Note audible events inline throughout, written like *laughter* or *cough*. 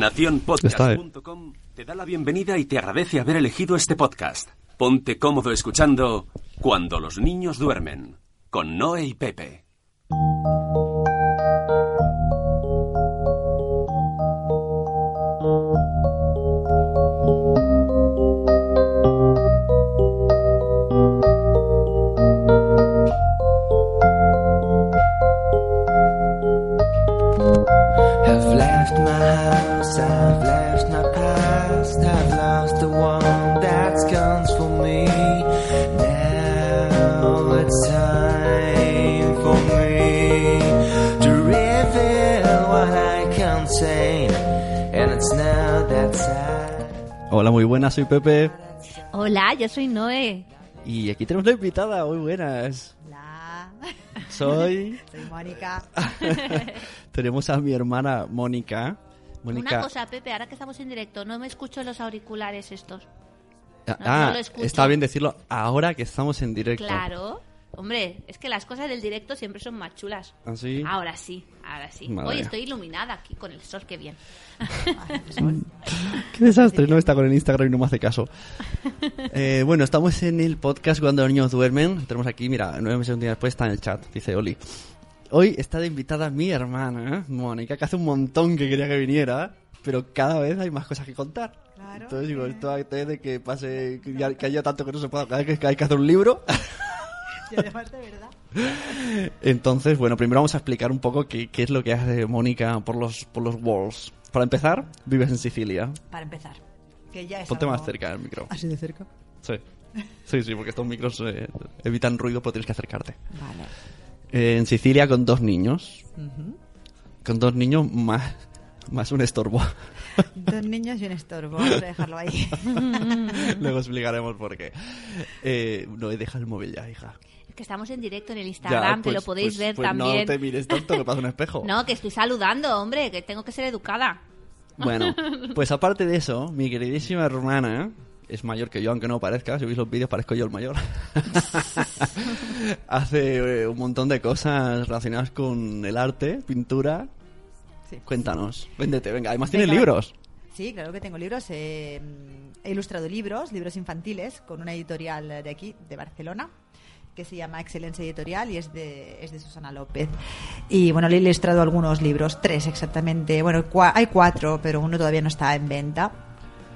Naciónpodcast.com te da la bienvenida y te agradece haber elegido este podcast. Ponte cómodo escuchando Cuando los niños duermen, con Noé y Pepe. Hola, muy buenas, soy Pepe. Hola, yo soy Noé. Y aquí tenemos una invitada, muy buenas. Hola, Soy. *laughs* soy Mónica. *laughs* tenemos a mi hermana Mónica. Mónica. Una cosa, Pepe, ahora que estamos en directo, no me escucho los auriculares estos. Ah, no, ah, no está bien decirlo ahora que estamos en directo. Claro. Hombre, es que las cosas del directo siempre son más chulas. ¿Ah, sí? Ahora sí, ahora sí. Vale. Hoy estoy iluminada aquí con el sol, qué bien. *laughs* Qué desastre, no está con el Instagram y no me hace caso. *laughs* Eh, bueno, estamos en el podcast cuando los niños duermen. Tenemos aquí, mira, nueve meses un día después está en el chat, dice Oli. Hoy está de invitada mi hermana, ¿eh? Mónica, que hace un montón que quería que viniera, pero cada vez hay más cosas que contar. Claro. Entonces digo, esto antes de que pase, que, ya- que haya tanto que no se pueda, cada vez que hay que hacer un libro. *laughs* De verdad. Entonces, bueno, primero vamos a explicar un poco qué, qué es lo que hace Mónica por los, por los walls. Para empezar, vives en Sicilia. Para empezar. Que ya es Ponte algo- más cerca del micro. ¿Así de cerca? Sí. Sí, sí, porque estos micros eh, evitan ruido, pero tienes que acercarte. Vale. Eh, en Sicilia con dos niños. Con dos niños más, más un estorbo. *laughs* Dos niños y un estorbo. Vamos a dejarlo ahí. *laughs* Luego explicaremos por qué. Eh, no, deja el móvil ya, hija. Que estamos en directo en el Ya, Instagram, que pues- lo podéis pues- ver pues también. No te mires tanto que pasa un espejo. *laughs* No, que estoy saludando, hombre, que tengo que ser educada. Bueno, *laughs* pues aparte de eso, mi queridísima hermana es mayor que yo, aunque no parezca. Si veis los vídeos, parezco yo el mayor. *laughs* Hace eh, un montón de cosas relacionadas con el arte, pintura. Sí. Cuéntanos, véndete, venga. Además, tienes libros. Sí, claro que tengo libros. eh, he ilustrado libros, libros infantiles, con una editorial de aquí, de Barcelona, que se llama Excelencia Editorial y es de, es de Susana López. Y bueno, le he ilustrado algunos libros, tres exactamente. Bueno, cua- hay cuatro, pero uno todavía no está en venta.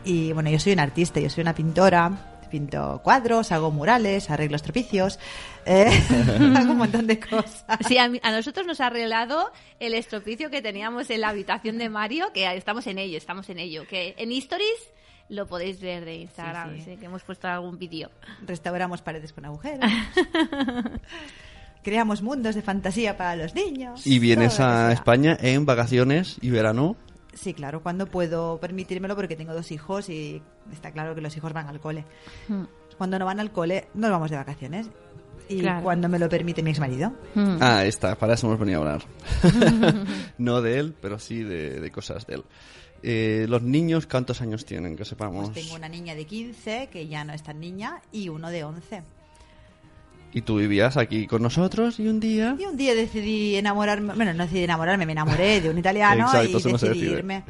Y bueno, yo soy una artista, yo soy una pintora. Pinto cuadros, hago murales, arreglo estropicios, eh, *laughs* hago un montón de cosas. Sí, a, mí- a nosotros nos ha arreglado el estropicio que teníamos en la habitación de Mario, que estamos en ello, estamos en ello. Que en Stories lo podéis ver de Instagram, Sí, sí, sí. que hemos puesto algún vídeo. Restauramos paredes con agujeros. *laughs* Creamos mundos de fantasía para los niños. Y vienes a. España en vacaciones y verano. Sí, claro, cuando puedo permitírmelo porque tengo dos hijos y está claro que los hijos van al cole. Hmm. Cuando no van al cole, nos vamos de vacaciones. Y Claro. cuando me lo permite mi exmarido. Hmm. Ah, ahí está, para eso hemos venido a hablar. *laughs* no de él, pero sí de, de cosas de él. Eh, los niños, ¿cuántos años tienen? Que sepamos. Pues tengo una niña de 15, que ya no es tan niña, y uno de 11. Y tú vivías aquí con nosotros y un día... Y un día decidí enamorarme, bueno, no decidí enamorarme, me enamoré de un italiano *laughs* Exacto, y eso no se decidí decide. irme.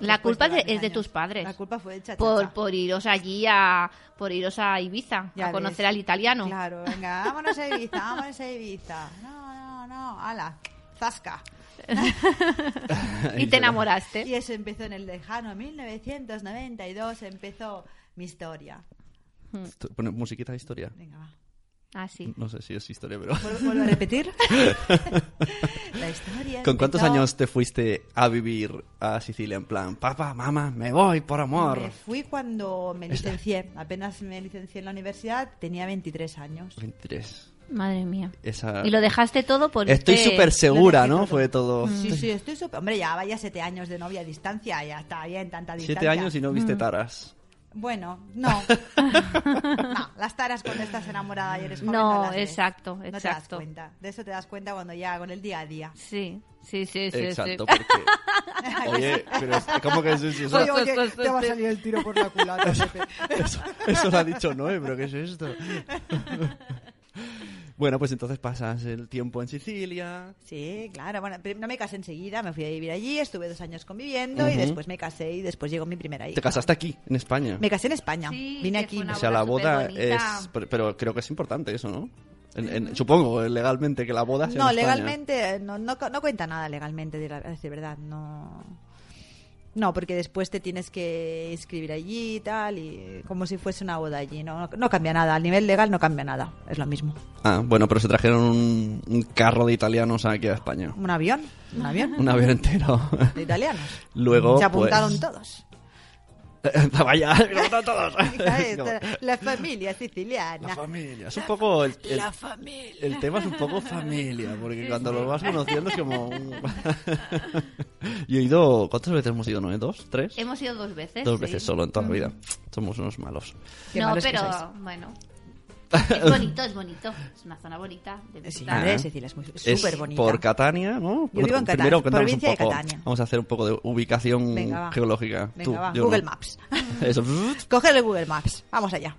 La culpa de- es de tus padres. La culpa fue de chachacha. Por, por iros allí a por iros a Ibiza Ya a conocer ves. al italiano. Claro, venga, vámonos a Ibiza, vámonos a Ibiza. No, no, no, ala, zasca. *laughs* y te enamoraste. Y eso empezó en el lejano 1992, empezó mi historia. Pone musiquita de historia. Venga, va. Ah, sí. No sé si es historia, pero... ¿Vuelvo, vuelvo a repetir? *laughs* La historia ¿Con cuántos empezó- años te fuiste a vivir a Sicilia? En plan, papá, mamá, me voy por amor. Me fui cuando me licencié. Apenas me licencié en la universidad, tenía 23 años. 23. Madre mía. Esa... Y lo dejaste todo por Estoy súper segura, ¿no? todo. Fue todo... Sí, sí, estoy súper... Hombre, ya vaya siete años de novia a distancia, ya está bien, tanta distancia. Siete años y no Mm. viste taras. Bueno, no. *laughs* no, las taras cuando estás enamorada y eres joven No, no ves. exacto, No te das exacto. cuenta. De eso te das cuenta cuando ya con el día a día. Sí, sí, sí, sí. Exacto, sí. porque... *laughs* Oye, pero es- ¿cómo que eso, eso, Oye, oye, te va a salir el tiro por la culata, *laughs* Pepe. eso, eso lo ha dicho Noé, pero ¿qué es esto? Bueno, pues entonces pasas el tiempo en Sicilia. Sí, claro. Bueno, pero no me casé enseguida, me fui a vivir allí, estuve dos años conviviendo y después me casé y después llegó mi primera hija. Te casaste aquí, en España. Me casé en España. Sí, Vine aquí. O sea, la boda es... Pero, creo que es importante eso, ¿no? En- en- supongo, legalmente, que la boda sea No, en legalmente, no, no, no cuenta nada legalmente, de, la- verdad, no. No, porque después te tienes que inscribir allí y tal, y como si fuese una boda allí. No, no cambia nada, a nivel legal no cambia nada, es lo mismo. Ah, bueno, pero se trajeron un, un carro de italianos aquí a España. Un avión, un avión Un avión entero. de italianos. *laughs* Luego, Se apuntaron pues- todos. *laughs* Vaya, *laughs* todos. *laughs* La familia siciliana. La familia. Es un poco... El, el- La familia. el tema es un poco familia, porque cuando lo vas conociendo es como... un- Yo he ido... ¿Cuántas veces hemos ido, no? ¿Dos? ¿Tres? Hemos ido dos veces. Dos sí. veces solo en toda la vida. Somos unos malos. Qué no, malos pero bueno. Es *laughs* bonito, es bonito. Es una zona bonita. de Sí, Ah. Sicilia es muy- Es súper bonita. por Catania, ¿no? Yo vivo en Catania, Primero provincia un de poco. Catania. Vamos a hacer un poco de ubicación Venga, va. geológica. Venga, Tú, va, Google no. Maps. *laughs* Eso. Google Maps. Vamos allá.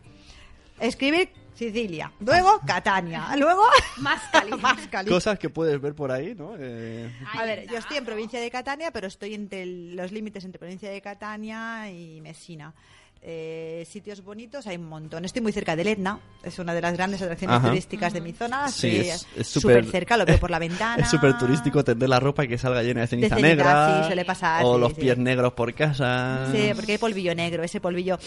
Escribir Sicilia. Luego Catania. Luego *laughs* Más caliente. Mascali. Cosas que puedes ver por ahí, ¿no? Eh, A ver, yo estoy en provincia de Catania, pero estoy entre los límites entre provincia de Catania y Messina. Eh, sitios bonitos hay un montón. Estoy muy cerca del Etna, es una de las grandes atracciones Ajá. turísticas de mi zona. Sí, es- es súper cerca, lo veo por la *laughs* ventana. Es súper turístico tender la ropa y que salga llena de ceniza, ceniza, negra. sí, suele pasar, O sí, los sí. pies negros por casa. Sí, porque hay polvillo negro, ese polvillo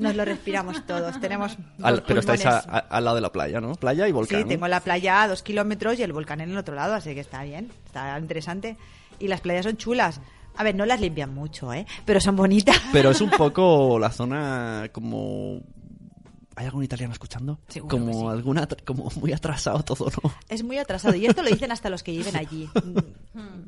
nos lo respiramos todos. Tenemos *laughs* Al- pero estáis a- a- al lado de la playa, ¿no? Playa y volcán. Sí, tengo la playa a dos kilómetros y el volcán en el otro lado, así que está bien, está interesante. Y las playas son chulas. A ver, no las limpian mucho, ¿eh? Pero son bonitas. Pero es *laughs* un poco la zona como... ¿Hay algún italiano escuchando? Seguro como sí. alguna como muy atrasado todo, ¿no? Es muy atrasado y esto lo dicen hasta los que viven allí.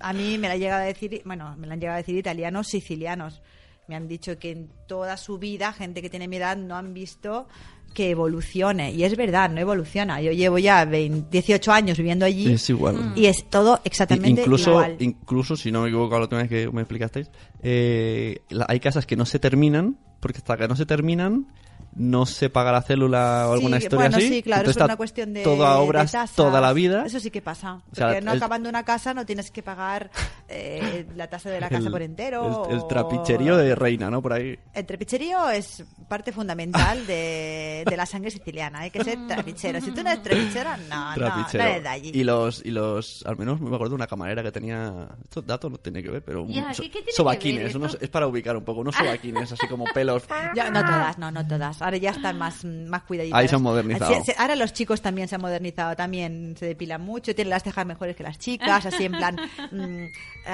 A mí me la han llegado a decir, bueno, me la han llegado a decir italianos, sicilianos. Me han dicho que en toda su vida, gente que tiene mi edad, no han visto que evolucione. Y es verdad, no evoluciona. Yo llevo ya 20 18 años viviendo allí Es igual. y es todo exactamente incluso, igual. incluso, si no me equivoco la última vez que me explicasteis, eh, la- hay casas que no se terminan, porque hasta que no se terminan, no se paga la célula o alguna Sí, historia bueno, así. sí, claro, Entonces es una cuestión de, Toda de obras tasas. toda la vida. Eso sí que pasa. O sea, Porque no el- acabando una casa no tienes que pagar eh, la tasa de la casa por entero. El, el trapicherío de reina, ¿no? Por ahí. El trapicherío es parte fundamental de, de la sangre siciliana. Hay que ser trapichero. Si tú no eres trapichero, no, no, trapichero. no eres de allí. Y los, y los, al menos me acuerdo de una camarera que tenía, estos datos no tiene que ver, pero un- Ya, so- ¿qué- qué tiene que sobaquines, ver unos- esto? es para ubicar un poco, unos sobaquines, así como pelos. *laughs* Ya, no todas, no, no todas. Ahora ya están más, más cuidaditas. Ahí se han modernizado. Así- se- ahora los chicos también se han modernizado, también se depilan mucho, tienen las cejas mejores que las chicas, así en plan *laughs* mm,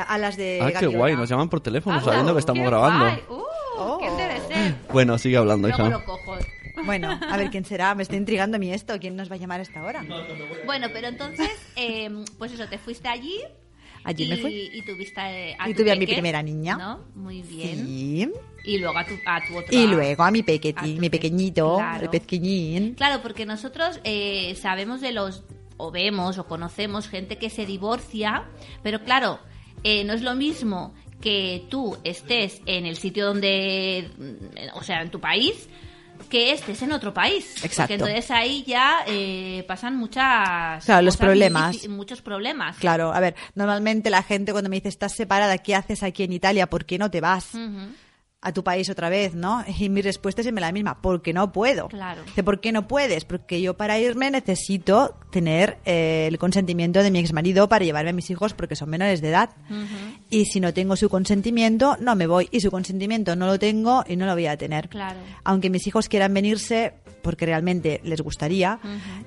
alas de Ah, qué guay, nos llaman por teléfono Ah, sabiendo que estamos qué grabando. guay. Uh, Oh. ¿Quién debe ser? Bueno, sigue hablando, Luego hija. lo cojo. *laughs* Bueno, a ver quién será. Me está intrigando a mí esto. ¿Quién nos va a llamar a esta hora? Bueno, pero entonces, eh, pues eso, te fuiste allí. Allí y, me fui. Y tuviste a Y tuve a mi primera niña. ¿no? Muy bien. Sí. Y luego a tu, a tu otro. Y luego a mi tu mi pe- pequeñito, claro. el pequeñín. Claro, porque nosotros eh, sabemos de los, o vemos o conocemos gente que se divorcia, pero claro, eh, no es lo mismo que tú estés en el sitio donde, o sea, en tu país, que estés en otro país. Exacto. Porque entonces ahí ya eh, pasan muchas... Claro, los problemas. Muchos problemas. Claro, a ver, normalmente la gente cuando me dice estás separada, ¿qué haces aquí en Italia? ¿Por qué no te vas. A tu país otra vez, no? Y mi respuesta es siempre la misma, porque no puedo. Claro. Dice, ¿por qué no puedes? Porque yo para irme necesito tener eh, el consentimiento de mi exmarido para llevarme a mis hijos porque son menores de edad. Y si no tengo su consentimiento, no me voy. Y su consentimiento no lo tengo y no lo voy a tener. Claro. Aunque mis hijos quieran venirse porque realmente les gustaría,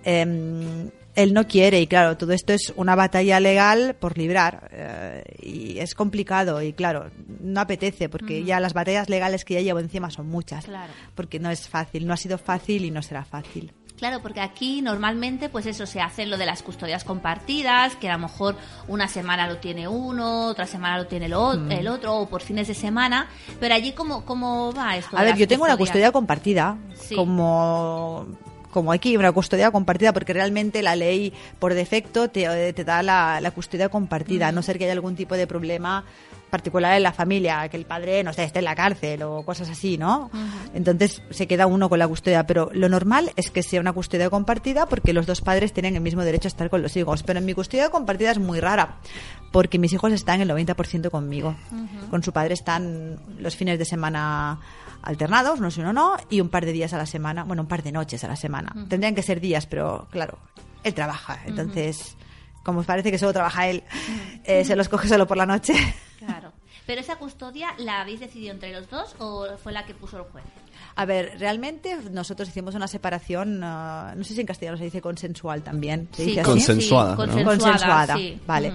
eh, él no quiere y claro, todo esto es una batalla legal por librar eh, y es complicado y claro, no apetece porque ya las batallas legales que ya llevo encima son muchas. Claro. Porque no es fácil, no ha sido fácil y no será fácil. Claro, porque aquí normalmente, pues eso, se hace lo de las custodias compartidas, que a lo mejor una semana lo tiene uno, otra semana lo tiene el, o- Mm. el otro, o por fines de semana. Pero allí, ¿cómo, cómo va esto? A ver, yo tengo una custodia compartida, Sí. como como aquí, una custodia compartida, porque realmente la ley por defecto te, te da la, la custodia compartida, a no ser que haya algún tipo de problema particular en la familia, que el padre, no sé, esté en la cárcel o cosas así, ¿no? Entonces se queda uno con la custodia, pero lo normal es que sea una custodia compartida porque los dos padres tienen el mismo derecho a estar con los hijos, pero en mi custodia compartida es muy rara, porque mis hijos están el 90% conmigo. Con su padre están los fines de semana alternados, no sé, uno no, y un par de días a la semana, bueno, un par de noches a la semana. Tendrían que ser días, pero claro, él trabaja, entonces, como parece que solo trabaja él, eh, se los coge solo por la noche. Claro. ¿Pero esa custodia la habéis decidido entre los dos o fue la que puso el juez? A ver, realmente nosotros hicimos una separación, ah, no sé si en castellano se dice consensual también. ¿Se dice así? Consensuada, ¿no? consensuada, consensuada, sí. vale.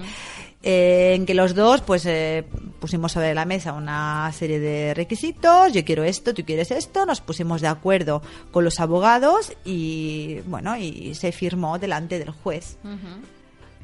Eh, en que los dos pues eh, pusimos sobre la mesa una serie de requisitos, yo quiero esto, tú quieres esto, nos pusimos de acuerdo con los abogados y bueno, y se firmó delante del juez.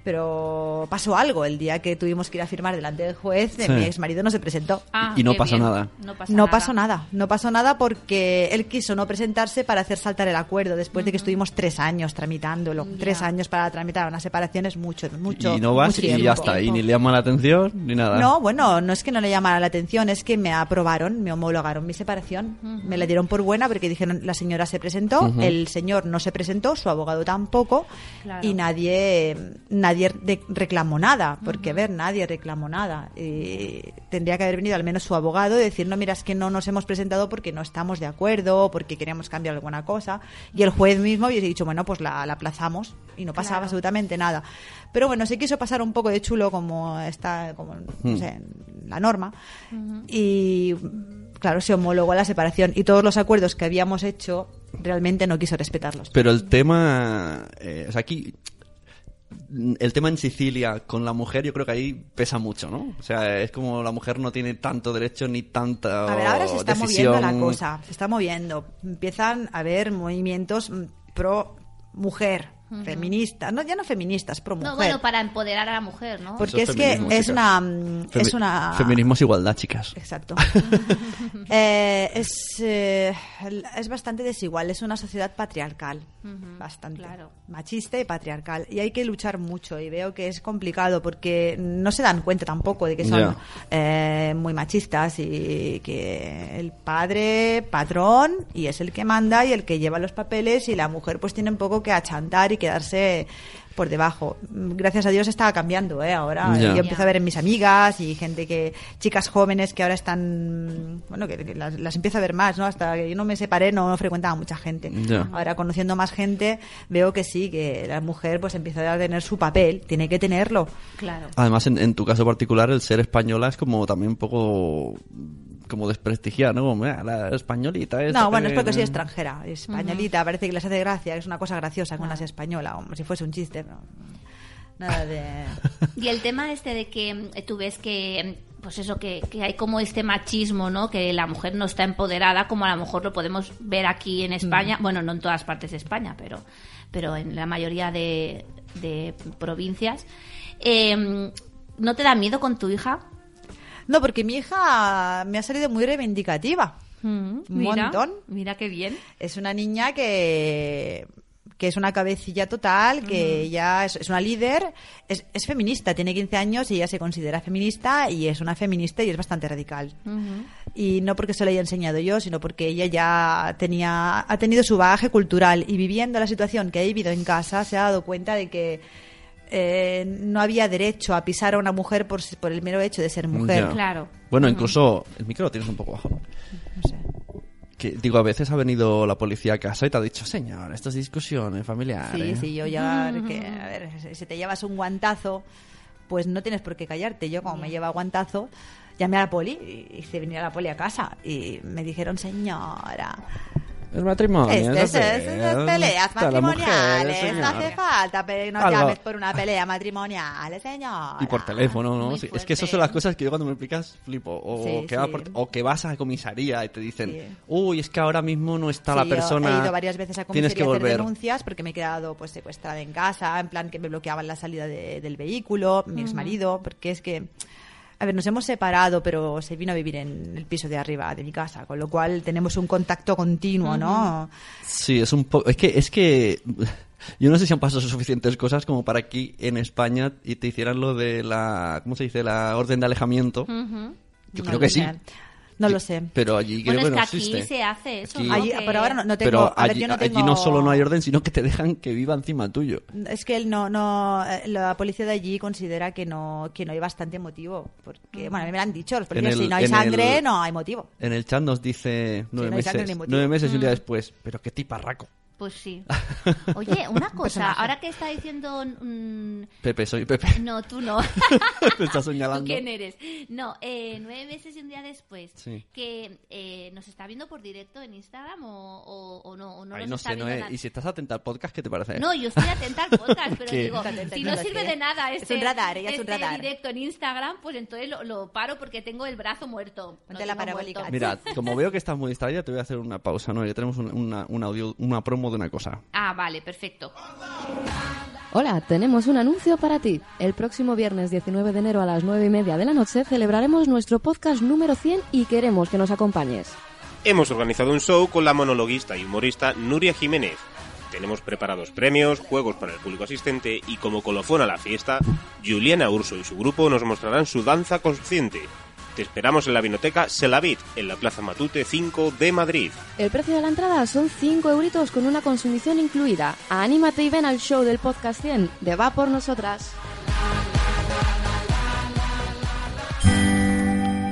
Pero pasó algo el día que tuvimos que ir a firmar delante del juez, Sí. mi ex marido no se presentó. Ah, Y no pasó bien. nada. No, pasa No nada. pasó nada, no pasó nada porque él quiso no presentarse para hacer saltar el acuerdo después de que estuvimos tres años tramitándolo. Tres años para tramitar una separación es mucho, mucho. y no vas mucho y tiempo. ya está, y ni le llama la atención ni nada. No, bueno, no es que no le llamara la atención, es que me aprobaron, me homologaron mi separación. Me la dieron por buena porque dijeron la señora se presentó, el señor no se presentó, su abogado tampoco Claro. y nadie nadie de- reclamó nada, porque a ver, nadie reclamó nada. Y tendría que haber venido al menos su abogado y decir, no, mira, es que no nos hemos presentado porque no estamos de acuerdo, porque queríamos cambiar alguna cosa. Y el juez mismo hubiese dicho, bueno, pues la, la aplazamos y no pasaba Claro. absolutamente nada. Pero bueno, se quiso pasar un poco de chulo como está, como, no sé, la norma. Y claro, se homologó la separación y todos los acuerdos que habíamos hecho realmente no quiso respetarlos. Pero el tema. eh, o sea, aquí. El tema en Sicilia con la mujer, yo creo que ahí pesa mucho, ¿no? O sea, es como la mujer no tiene tanto derecho ni tanta A ver, ahora se está decisión. moviendo la cosa, se está moviendo. Empiezan a haber movimientos pro mujer, feministas, no ya no feministas, pro mujer. No, bueno, para empoderar a la mujer, ¿no? porque Eso es es que es una mm, Femi- es una Feminismo es igualdad, chicas. Exacto. *laughs* Eh, es, eh, es bastante desigual, es una sociedad patriarcal, bastante claro. machista y patriarcal. Y hay que luchar mucho y veo que es complicado porque no se dan cuenta tampoco de que son eh, muy machistas y que el padre patrón y es el que manda y el que lleva los papeles y la mujer pues tiene un poco que achantar y quedarse por debajo. Gracias a Dios está cambiando, ¿eh? Ahora Ya. yo empiezo a ver en mis amigas y gente que, chicas jóvenes que ahora están, bueno, que, que las, las empiezo a ver más, ¿no? Hasta que yo no me separé no frecuentaba mucha gente. Ya. Ahora conociendo más gente veo que sí, que la mujer pues empieza a tener su papel, tiene que tenerlo. Claro. Además, en, en tu caso particular, el ser española es como también un poco como desprestigiar, ¿no? Como, "Ah, la españolita esta No, bueno, es que-". porque soy extranjera, españolita, parece que les hace gracia, es una cosa graciosa que una sea española, como si fuese un chiste. pero Nada de... *laughs* Y el tema este de que mm, tú ves que, mm, pues eso, que, que hay como este machismo, ¿no? Que la mujer no está empoderada, como a lo mejor lo podemos ver aquí en España. Bueno, no en todas partes de España, pero, pero en la mayoría de, de provincias. Eh, ¿No te da miedo con tu hija? No, porque mi hija me ha salido muy reivindicativa. Mm, Un mira, montón. Mira qué bien. Es una niña que, que es una cabecilla total, que ella es, es una líder, es, es feminista, tiene 15 años y ella se considera feminista y es una feminista y es bastante radical. Y no porque se lo haya enseñado yo, sino porque ella ya tenía, ha tenido su bagaje cultural y viviendo la situación que ha vivido en casa se ha dado cuenta de que eh, no había derecho a pisar a una mujer por, por el mero hecho de ser mujer. Ya. Claro. Bueno, incluso el micro lo tienes un poco bajo, ¿no? No sé. Que, digo, a veces ha venido la policía a casa y te ha dicho, señor, estas discusiones familiares. Sí, sí, yo ya, que, a ver, si te llevas un guantazo, pues no tienes por qué callarte. Yo, como me lleva guantazo, llamé a la poli y hice venir a la poli a casa. Y me dijeron, señora, El matrimonio. este es es, es- es peleas la mujer, matrimoniales, señor. no hace falta, pero no Algo- llames por una pelea matrimonial, señora. Y por teléfono, ¿no? Sí, es que esas son las cosas que yo cuando me explicas flipo. O, Sí, que, va sí. por- o que vas a comisaría y te dicen, Sí. uy, es que ahora mismo no está Sí, la yo persona. He ido varias veces a Tienes que comisaría a hacer volver. denuncias porque me he quedado pues secuestrada en casa, en plan que me bloqueaban la salida de- del vehículo, mi exmarido, porque es que a ver, nos hemos separado, pero se vino a vivir en el piso de arriba de mi casa, con lo cual tenemos un contacto continuo, ¿no? Sí, es un poco. Es que, es que *laughs* Yo no sé si han pasado suficientes cosas como para aquí en España y te hicieran lo de la, ¿cómo se dice? La orden de alejamiento. Yo No creo que sí. No lo sé. Pero allí creo Bueno, es que que no aquí existe. se hace eso, Aquí- ¿no? Allí- Que- pero ahora no, no tengo. Pero ver, allí, yo no allí no solo no hay orden, sino que te dejan que viva encima tuyo. Es que él no, no, eh, la policía de allí considera que no, que no hay bastante motivo. Porque, bueno, a mí me lo han dicho, los policías, el- si no hay sangre, el- no hay motivo. En el chat nos dice nueve no hay sangre meses, nueve meses y un día Mm. después. Pero qué tiparraco. Pues sí. *laughs* Oye, una cosa, ahora que está diciendo... mm, Pepe, soy Pepe. *laughs* no, tú no. *laughs* Me está ¿Tú señalando. quién eres? No, eh, nueve meses y un día después, Sí. que eh, nos está viendo por directo en Instagram o, o- o no, o no Ay, nos no está sé, viendo Noé. nada. Y si estás atenta al podcast, ¿qué te parece? No, yo estoy atenta al podcast, pero ¿Qué? digo, atenta, si no no sirve sé. de nada Es este, un radar, ella es un este radar. directo en Instagram, pues entonces lo, lo paro porque tengo el brazo muerto. Ponte Lo la parabólica. muerto. Mira, como veo que estás muy distraída, te voy a hacer una pausa, ¿no? Ya tenemos un, una, un audio, una promo de una cosa. Ah, vale, perfecto. Hola, tenemos un anuncio para ti. El próximo viernes 19 de enero a las 9 y media de la noche celebraremos nuestro podcast número 100 y queremos que nos acompañes. Hemos organizado un show con la monologuista y humorista Nuria Jiménez. Tenemos preparados premios, juegos para el público asistente y como colofón a la fiesta, Juliana Urso y su grupo nos mostrarán su danza consciente. Te esperamos en la vinoteca Selavit, en la Plaza Matute 5 de Madrid. El precio de la entrada son 5 euritos con una consumición incluida. Anímate y ven al show del podcast 100 de Va por Nosotras.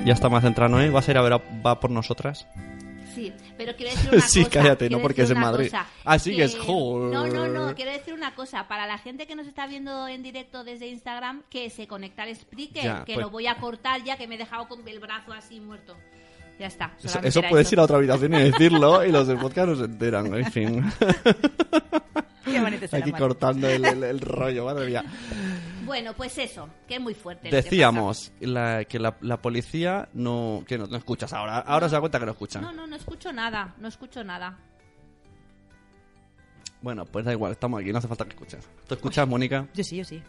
Ya está más centrado, ¿eh? ¿Vas a ir a ver a Va por nosotras? Sí, pero quiero decir *laughs* una Sí, cosa. cállate, no porque es en Madrid. cosa, Ah, que es joder. No, no, no, quiero decir una cosa. Para la gente que nos está viendo en directo desde Instagram, que se conecta al Spreaker, Ya, que pues- lo voy a cortar ya que me he dejado con el brazo así muerto. Ya está. Eso, puedes ir a otra habitación y *laughs* decirlo y los del podcast no se enteran, en fin. *laughs* Qué bonito será, Aquí cortando el, el- el *laughs* rollo, madre mía. Bueno, pues eso, que es muy fuerte. que Decíamos la- que la, la policía no... que no, no escuchas ahora. Ahora se da cuenta que no escuchan. No, no, no escucho nada, no escucho nada. Bueno, pues da igual, estamos aquí, no hace falta que escuches. ¿Tú escuchas, Mónica? Yo sí, yo sí.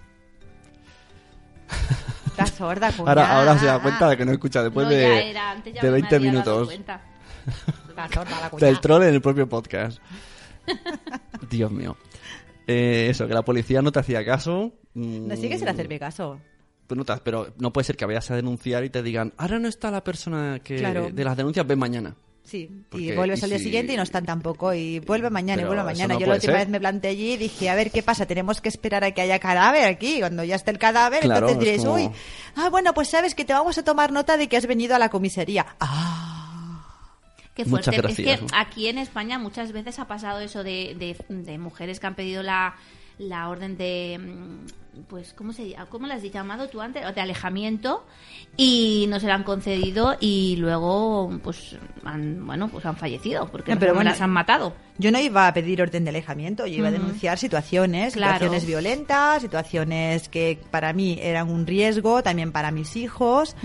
Estás sorda, Ahora, cuñada. ahora se da cuenta de que no escucha después no, de, ya era, antes ya de me 20 había dado minutos. Estás sorda, la cuñada. del troll en el propio podcast. Dios mío. Eh, eso, que la policía no te hacía caso. mm, No sigue sin hacerme caso. tú notas, pero no puede ser que vayas a denunciar y te digan, ahora no está la persona que Claro. de las denuncias, ven mañana. Sí, Porque- y vuelves y al día si- siguiente y no están tampoco. Y vuelve mañana Pero y vuelve mañana. no Yo la última ser. vez me planté allí y dije, a ver, ¿qué pasa? Tenemos que esperar a que haya cadáver aquí. Cuando ya esté el cadáver, Claro, entonces es diréis, como- uy, ah, bueno, pues sabes que te vamos a tomar nota de que has venido a la comisaría. Ah, Qué Muchas fuerte. Es gracias. que aquí en España muchas veces ha pasado eso de, de, de mujeres que han pedido la, la orden de, pues, ¿cómo, se, ¿cómo las has llamado tú antes? De alejamiento y no se la han concedido y luego, pues, han, bueno, pues han fallecido porque pero bueno, las han matado. Yo no iba a pedir orden de alejamiento, yo iba a denunciar situaciones, Claro. situaciones violentas, situaciones que para mí eran un riesgo, también para mis hijos,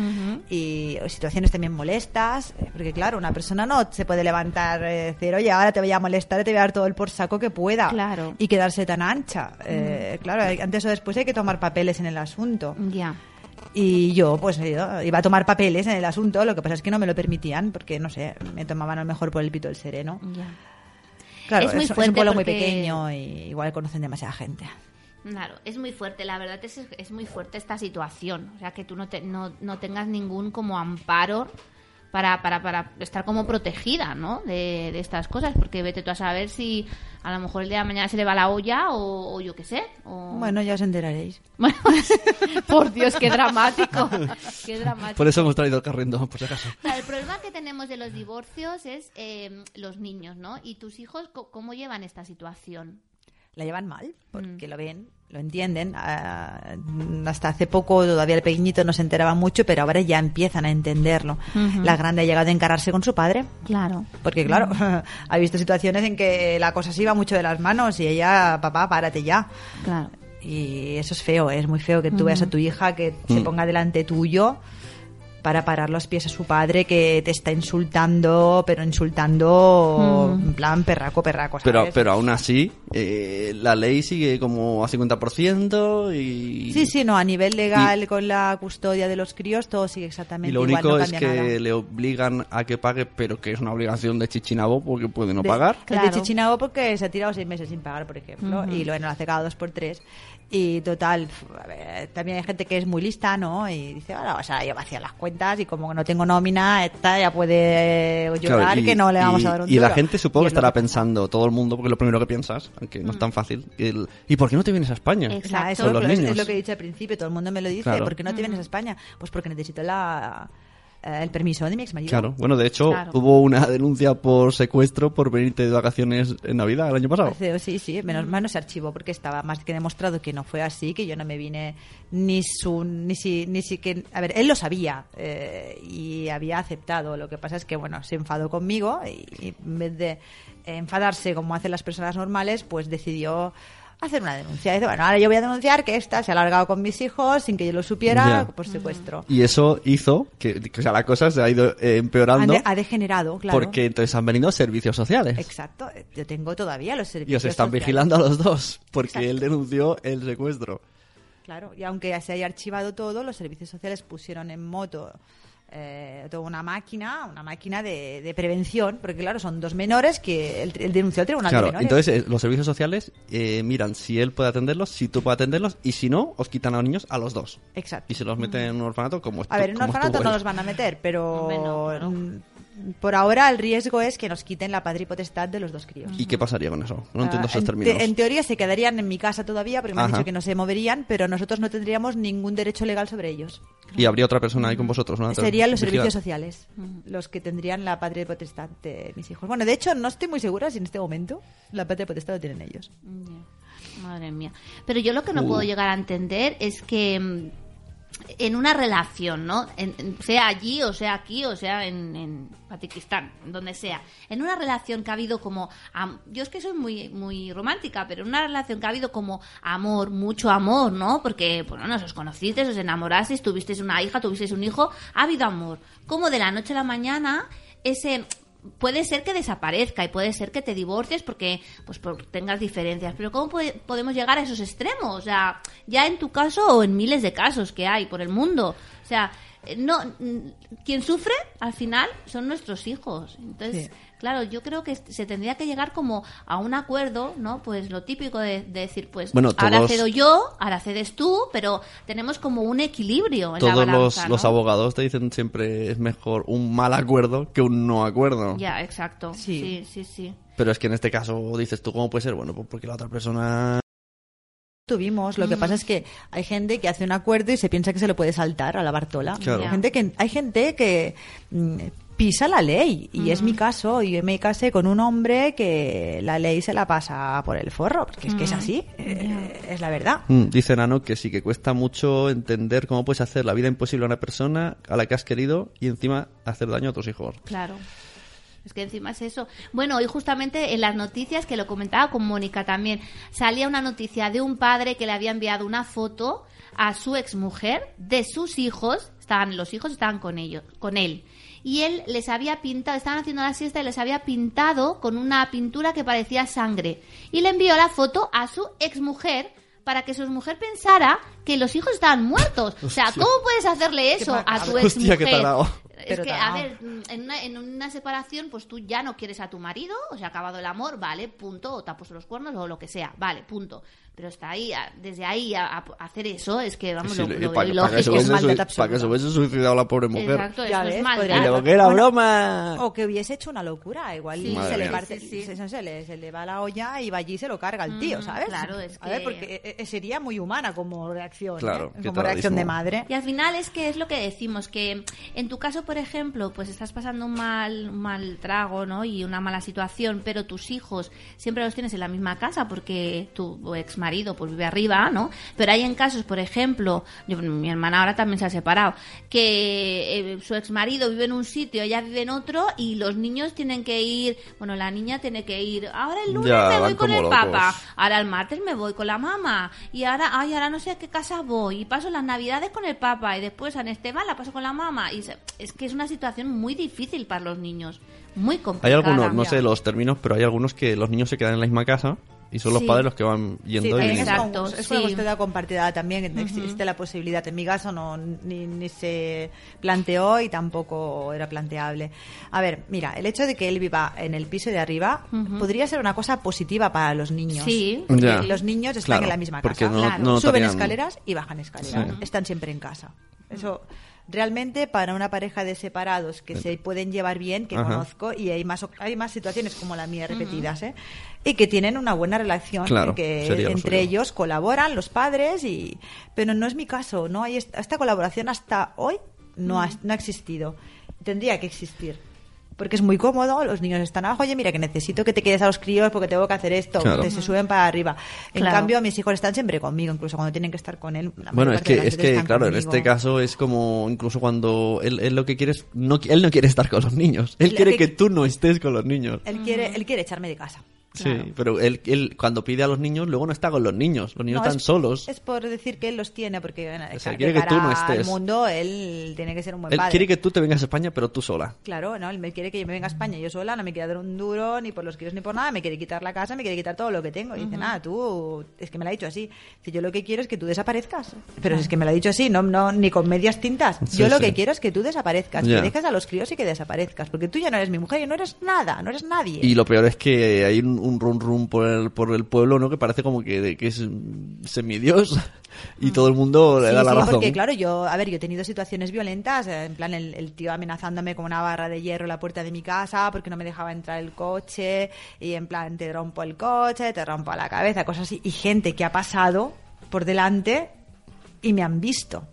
y situaciones también molestas, eh, porque claro, una persona no se puede levantar y decir, oye, ahora te voy a molestar y te voy a dar todo el por saco que pueda, Claro. y quedarse tan ancha. Eh, claro, antes o después hay que tomar papeles en el asunto. Ya. Y yo, pues, eh, iba a tomar papeles en el asunto, lo que pasa es que no me lo permitían, porque, no sé, me tomaban a lo mejor por el pito del sereno. Ya. Claro, Es muy es, es fuerte un pueblo muy pequeño y igual conocen demasiada gente. Claro, es muy fuerte, la verdad es, es muy fuerte esta situación. O sea, que tú no, te- no, no tengas ningún como amparo para, para, para estar como protegida, ¿no? De, de estas cosas, porque vete tú a saber si a lo mejor el día de mañana se le va la olla o, o yo qué sé. O... Bueno, ya os enteraréis. *laughs* Bueno, por Dios, qué dramático. Qué dramático. Por eso hemos traído el carriendo, por si acaso. Claro, el problema que tenemos de los divorcios es eh, los niños, ¿no? ¿Y tus hijos cómo llevan esta situación? La llevan mal, porque Mm. lo ven, lo entienden. Ah, hasta hace poco todavía el pequeñito no se enteraba mucho, pero ahora ya empiezan a entenderlo. La grande ha llegado a encararse con su padre. Claro. Porque claro, *laughs* ha visto situaciones en que la cosa se iba mucho de las manos y ella, papá, párate ya. Claro. Y eso es feo, es muy feo que tú veas a tu hija que se Mm. ponga delante tuyo para parar los pies a su padre que te está insultando, pero insultando Mm. en plan perraco, perraco, Pero, ¿sabes? pero aún así, eh, la ley sigue como a 50% y... Sí, sí, no, a nivel legal con la custodia de los críos todo sigue exactamente Y lo igual, único no es que nada. le obligan a que pague, pero que es una obligación de chichinabo porque puede no De- pagar. Claro. de Chichinabo porque se ha tirado seis meses sin pagar, por ejemplo, y lo bueno, lo hace cada dos por tres. Y total, a ver, también hay gente que es muy lista, ¿no? Y dice, ahora, o sea, yo vacío las cuentas y como que no tengo nómina, esta ya puede llorar Claro, y- que no le vamos y- a dar un Y la gente supongo que estará pensando, todo el mundo, porque es lo primero que piensas, aunque no es tan fácil, el, ¿y por qué no te vienes a España? Exacto. Con los niños. es lo que he dicho al principio, todo el mundo me lo dice, Claro. ¿por qué no te vienes a España? Pues porque necesito la, eh, el permiso de mi exmarido. Claro, bueno, de hecho, Claro. hubo una denuncia por secuestro por venirte de vacaciones en Navidad el año pasado. Sí, sí, menos mal no se archivó porque estaba más que demostrado que no fue así, que yo no me vine ni su, ni si, ni si que, a ver, él lo sabía eh, y había aceptado. Lo que pasa es que, bueno, se enfadó conmigo y, y en vez de enfadarse como hacen las personas normales, pues decidió hacer una denuncia. Dice, bueno, ahora yo voy a denunciar que esta se ha alargado con mis hijos sin que yo lo supiera Ya. por secuestro. Y eso hizo que, que, o sea, la cosa se ha ido eh, Ha, empeorando de- ha degenerado, claro. porque entonces han venido servicios sociales. Exacto, yo tengo todavía los Y servicios. os están sociales. vigilando a los dos porque Exacto. él denunció el secuestro. Claro, y aunque se haya archivado todo, los servicios sociales pusieron en moto eh, toda una máquina, una máquina de, de prevención, porque claro, son dos menores que el, el denunció al tribunal Claro, de menores. entonces eh, los servicios sociales eh, miran si él puede atenderlos, si tú puedes atenderlos y si no, os quitan a los niños a los dos. Exacto. Y se los meten en un orfanato como A ver, en un orfanato no los van a meter, pero no, por ahora el riesgo es que nos quiten la patria y potestad de los dos críos. ¿Y qué pasaría con eso? No entiendo Ah, esos en, términos. te- en teoría se quedarían en mi casa todavía porque me han dicho que no se moverían, pero nosotros no tendríamos ningún derecho legal sobre ellos. Y habría otra persona ahí con vosotros, ¿no? Serían los Vigilar. servicios sociales los que tendrían la patria y potestad de mis hijos. Bueno, de hecho, no estoy muy segura si en este momento la patria y potestad lo tienen ellos. Madre mía. Pero yo lo que no Uh. puedo llegar a entender es que mm, en una relación, ¿no? En- sea allí o sea aquí o sea en, en Patikistán, donde sea. En una relación que ha habido como... yo es que soy muy, muy romántica, pero en una relación que ha habido como amor, mucho amor, ¿no? Porque, bueno, nos os conocisteis, os enamorasteis, tuvisteis una hija, tuvisteis un hijo, ha habido amor. Como de la noche a la mañana, ese puede ser que desaparezca y puede ser que te divorcies porque pues por tengas diferencias pero cómo podemos llegar a esos extremos o sea ya en tu caso o en miles de casos que hay por el mundo. O sea eh, no quien sufre al final son nuestros hijos. Entonces. Claro yo creo que se tendría que llegar como a un acuerdo no pues lo típico de, de decir pues Bueno, ahora cedo yo ahora cedes tú pero tenemos como un equilibrio en la Todos balanza, los, los abogados te dicen siempre es mejor un mal acuerdo que un no acuerdo. ya exacto Sí. sí sí sí Pero es que en este caso dices tú, ¿cómo puede ser? Bueno, pues porque la otra persona... Tuvimos, lo que pasa es que hay gente que hace un acuerdo y se piensa que se lo puede saltar a la Bartola. Claro. Hay gente que, hay gente que mm, pisa la ley y es mi caso. Yo me casé con un hombre que la ley se la pasa por el forro, porque es que es así, eh, es la verdad. Mm, dice Nano que sí, que cuesta mucho entender cómo puedes hacer la vida imposible a una persona a la que has querido y encima hacer daño a tus hijos. Claro. Es que encima es eso. Bueno, hoy justamente en las noticias, que lo comentaba con Mónica también, salía una noticia de un padre que le había enviado una foto a su exmujer de sus hijos. Estaban, los hijos estaban con ellos, con él. Y él les había pintado, estaban haciendo la siesta y les había pintado con una pintura que parecía sangre. Y le envió la foto a su exmujer para que su exmujer pensara que los hijos estaban muertos. O sea, ¿cómo puedes hacerle eso a tu exmujer? Es Pero que, a ver, mm, en una, en una separación, pues tú ya no quieres a tu marido, o sea, ha acabado el amor, vale, punto, o te ha puesto los cuernos o lo que sea, vale, punto. Pero está ahí, a- desde ahí a, a hacer eso, es que, vamos, Sí, lo, lo pa- veo pa' que se hubiese para que se hubiese suicidado la pobre mujer. Exacto, Ya eso es maldad. luego que era Bueno, broma. O que hubiese hecho una locura, igual Sí. Se, le mía. parte- Sí, sí, sí. se- se- se le, se le va la olla y va allí y se lo carga el tío, Mm, ¿sabes? claro, es A ver, que- porque eh, eh, sería muy humana como reacción, Claro, ¿eh? qué como reacción de madre. Y al final es que es lo que decimos, que en tu caso, por ejemplo, pues estás pasando un mal, un mal trago, ¿no? Y una mala situación, pero tus hijos siempre los tienes en la misma casa porque tu ex marido pues vive arriba, ¿no? Pero hay en casos, por ejemplo, yo- mi hermana ahora también se ha separado, que eh, su ex marido vive en un sitio, ella vive en otro y los niños tienen que ir, bueno, la niña tiene que ir, ahora el lunes Ya, me voy con el locos. papá, ahora el martes me voy con la mamá y ahora, ay, ahora no sé a qué casa voy y paso las navidades con el papá y después San Esteban la paso con la mamá y se- es que es una situación muy difícil para los niños, muy Hay complicada. algunos, no sé los términos, pero hay algunos que los niños se quedan en la misma casa y son los Sí. padres los que van yendo y... es, Exacto, como- es una sí. custodia compartida también, que existe la posibilidad. En mi caso no ni, ni se planteó y tampoco era planteable. A ver, mira, el hecho de que él viva en el piso de arriba podría ser una cosa positiva para los niños. Sí. Los niños están Claro, en la misma casa. no- Claro. no Suben escaleras y bajan escaleras. Sí. Están siempre en casa. Eso realmente para una pareja de separados que se pueden llevar bien, que Ajá. conozco y hay más hay más situaciones como la mía repetidas, ¿eh? Y que tienen una buena relación, Claro, que sería entre suyo. ellos colaboran los padres y pero no es mi caso, no hay est- esta colaboración hasta hoy no ha, no ha existido. Tendría que existir. Porque es muy cómodo, los niños están abajo, oye, mira que necesito que te quedes a los críos porque tengo que hacer esto, Claro. te se suben para arriba. En Claro. cambio, mis hijos están siempre conmigo, incluso cuando tienen que estar con él. la Bueno, es que, es que claro, en este caso es como incluso cuando él, él lo que quiere es, no, él no quiere estar con los niños, él quiere le- que tú no estés con los niños. Él quiere, él quiere echarme de casa. Sí, pero él, él cuando pide a los niños, luego no está con los niños, los niños No, están es- solos. Es por decir que él los tiene, porque bueno, O sea, de quiere que tú no al estés. mundo él tiene que ser un buen Él padre. quiere que tú te vengas a España, pero tú sola. Claro, ¿no? Él me quiere que yo me venga a España yo sola, no me quiere dar un duro ni por los críos ni por nada, me quiere quitar la casa, me quiere quitar todo lo que tengo. Y dice, nada, tú, es que me lo ha dicho así. Dice, yo lo que quiero es que tú desaparezcas. Pero es que me lo ha dicho así, no, no ni con medias tintas. Sí, yo lo sí. que quiero es que tú desaparezcas, que dejes a los críos y que desaparezcas. Porque tú ya no eres mi mujer y no eres nada, no eres nadie. Y lo peor es que hay un, un rum rum por el, por el pueblo, ¿no? Que parece como que, que es semidios *laughs* y todo el mundo le Sí, da la sí, razón. porque claro, yo, a ver, yo he tenido situaciones violentas, eh, en plan el, el tío amenazándome con una barra de hierro en la puerta de mi casa porque no me dejaba entrar el coche y en plan te rompo el coche, te rompo la cabeza, cosas así. Y gente que ha pasado por delante y me han visto.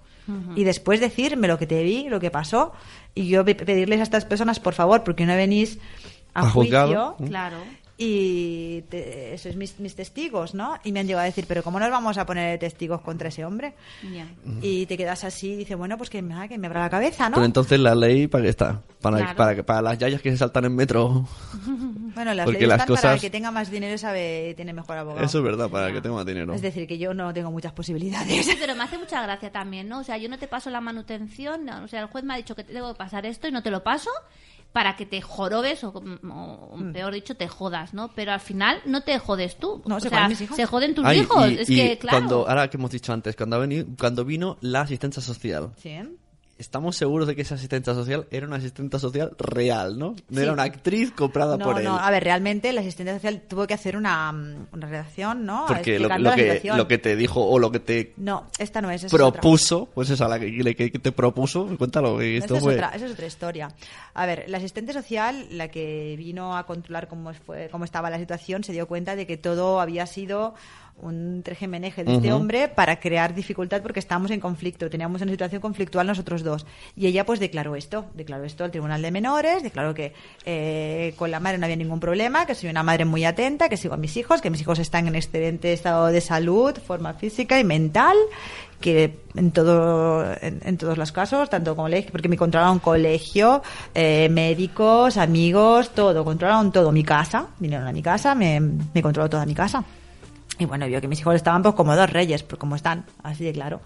Y después decirme lo que te vi, lo que pasó, y yo pe- pedirles a estas personas, por favor, porque no venís a, A juzgado. juicio, Claro. Y te- sois mis, mis testigos, ¿no? Y me han llegado a decir, pero ¿cómo nos vamos a poner testigos contra ese hombre? Ya. Y te quedas así y dices, bueno, pues que me, que me abra la cabeza, ¿no? Pero entonces la ley, ¿para qué está? Para, Claro. para, para las yayas que se saltan en metro. *laughs* bueno, las porque leyes las están para el cosas- que tenga más dinero sabe tiene mejor abogado. Eso es verdad, para que tenga más dinero. Es decir, que yo no tengo muchas posibilidades. Sí, pero me hace mucha gracia también, ¿no? O sea, yo no te paso la manutención, no, o sea, el juez me ha dicho que te tengo que pasar esto y no te lo paso para que te jorobes o, o, peor dicho, te jodas, ¿no? Pero al final no te jodes tú. No, o se sea, joden mis hijos. se joden tus Ay, hijos. y- es y que, claro. cuando, ahora que hemos dicho antes, cuando, ha venido, cuando vino la asistencia social, Sí. Estamos seguros de que esa asistencia social era una asistencia social real, ¿no? No Sí. era una actriz comprada No, por él. no, a ver, realmente la asistente social tuvo que hacer una, mm, una redacción, ¿no? Porque lo, que, lo que te dijo o lo que te No, esta no es, esa es propuso, pues esa, la que, te propuso, cuéntalo. esto Esta es otra, esa es otra historia. A ver, la asistente social, la que vino a controlar cómo, fue, cómo estaba la situación, se dio cuenta de que todo había sido un trejemeneje de este hombre para crear dificultad porque estábamos en conflicto, teníamos una situación conflictual nosotros dos. Y ella pues declaró esto, declaró esto al Tribunal de Menores, declaró que eh, con la madre no había ningún problema, que soy una madre muy atenta, que sigo a mis hijos, que mis hijos están en excelente estado de salud, forma física y mental, que en todo en, en todos los casos tanto colegio porque me controlaron colegio eh, médicos amigos todo controlaron todo mi casa vinieron a mi casa me, me controló toda mi casa y bueno vio que mis hijos estaban pues como dos reyes pues como están así de claro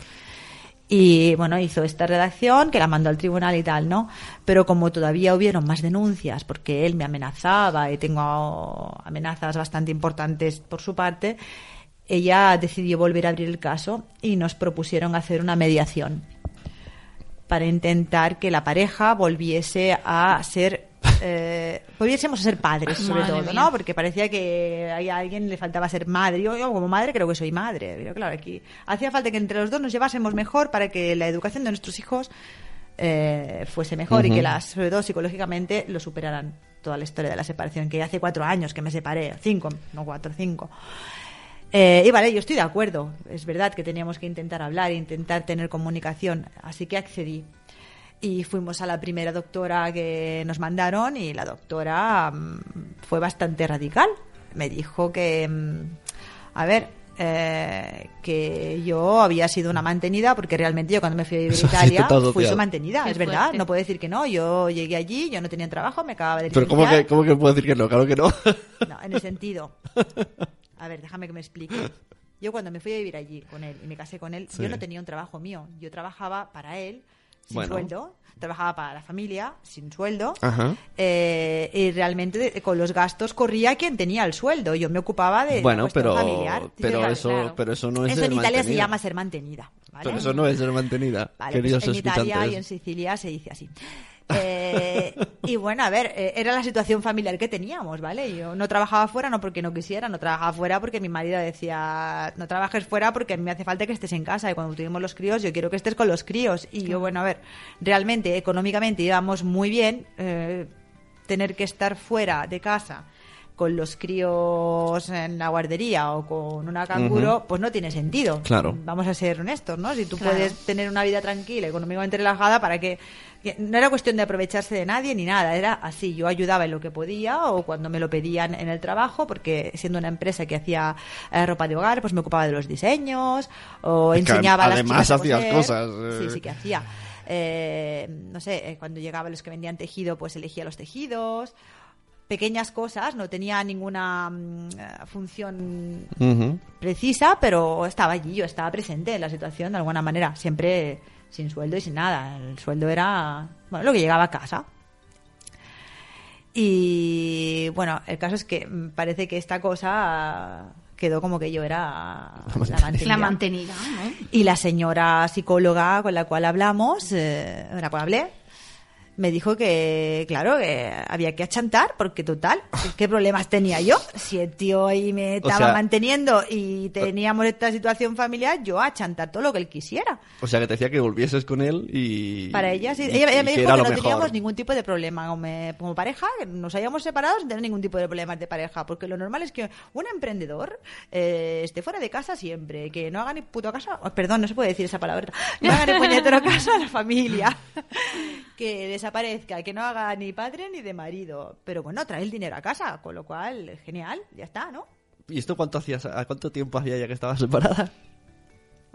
y bueno, hizo esta redacción que la mandó al tribunal y tal, ¿no? Pero como todavía hubieron más denuncias, porque él me amenazaba y tengo amenazas bastante importantes por su parte, ella decidió volver a abrir el caso y nos propusieron hacer una mediación para intentar que la pareja volviese a ser eh, volviésemos a ser padres sobre Madre todo, mía. ¿no? Porque parecía que a alguien le faltaba ser madre. Yo, yo como madre creo que soy madre. Pero claro, aquí hacía falta que entre los dos nos llevásemos mejor para que la educación de nuestros hijos eh, fuese mejor y que las, sobre todo psicológicamente, lo superaran toda la historia de la separación, que hace cuatro años que me separé, cinco, no cuatro, cinco. Eh, y vale, yo estoy de acuerdo. Es verdad que teníamos que intentar hablar, intentar tener comunicación, así que accedí. Y fuimos a la primera doctora que nos mandaron y la doctora mm, fue bastante radical. Me dijo que, mm, a ver, eh, que yo había sido una mantenida, porque realmente yo cuando me fui a vivir a Eso Italia sí fui su mantenida, Qué es verdad, no puedo decir que no, yo llegué allí, yo no tenía trabajo, me acababa de Pero ¿cómo que, ¿cómo que puedo decir que no? Claro que no. No, en el sentido. *laughs* A ver, déjame que me explique. *laughs* Yo cuando me fui a vivir allí con él y me casé con él, Sí. yo no tenía un trabajo mío. Yo trabajaba para él sin Bueno. sueldo, trabajaba para la familia sin sueldo eh, y realmente de- con los gastos corría quien tenía el sueldo. Yo me ocupaba de Bueno, pero, familiar. Pero, claro, eso, claro. pero eso no es Eso en Italia se llama ser mantenida. ¿vale? Pero eso no es ser mantenida, Vale, queridos pues en Italia y en Sicilia se dice así. Eh, y bueno, a ver, eh, era la situación familiar que teníamos, ¿vale? Yo no trabajaba fuera no porque no quisiera, no trabajaba fuera porque mi marido decía, no trabajes fuera porque me hace falta que estés en casa y cuando tuvimos los críos yo quiero que estés con los críos. Y yo, bueno, a ver, realmente económicamente íbamos muy bien, eh, tener que estar fuera de casa con los críos en la guardería o con una canguro, pues no tiene sentido. Claro. Vamos a ser honestos, ¿no? Si tú Claro. puedes tener una vida tranquila, económicamente relajada, para que, no era cuestión de aprovecharse de nadie ni nada, era así, yo ayudaba en lo que podía o cuando me lo pedían en el trabajo, porque siendo una empresa que hacía eh, ropa de hogar, pues me ocupaba de los diseños o Es que enseñaba a las además a hacías cosas, eh. Sí, sí que hacía. Eh, no sé, eh, cuando llegaban los que vendían tejido, pues elegía los tejidos. Pequeñas cosas, no tenía ninguna mm, eh, función precisa, pero estaba allí, yo estaba presente en la situación de alguna manera, siempre sin sueldo y sin nada. El sueldo era bueno, lo que llegaba a casa. Y bueno, el caso es que parece que esta cosa quedó como que yo era la mantenida. La mantenida, ¿no? Y la señora psicóloga con la cual hablamos, eh, con la cual hablé, me dijo que, claro, que había que achantar, porque total, ¿qué problemas tenía yo? Si el tío ahí me O estaba sea- manteniendo y teníamos esta situación familiar, yo achantar todo lo que él quisiera. O sea, que te decía que volvieses con él y... Para ella, sí. y- Ella, me dijo que no teníamos ningún tipo de problema como, pareja, que nos hayamos separado sin tener ningún tipo de problemas de pareja, porque lo normal es que un emprendedor eh, esté fuera de casa siempre, que no haga ni puto caso, oh, perdón, no se puede decir esa palabra, no haga ni puñetero *laughs* caso a la familia, *laughs* que desaparezca, que no haga ni padre ni de marido, pero bueno, trae el dinero a casa, con lo cual, genial, ya está, ¿no? ¿Y esto cuánto hacías, a cuánto tiempo hacía ya que estabas separada?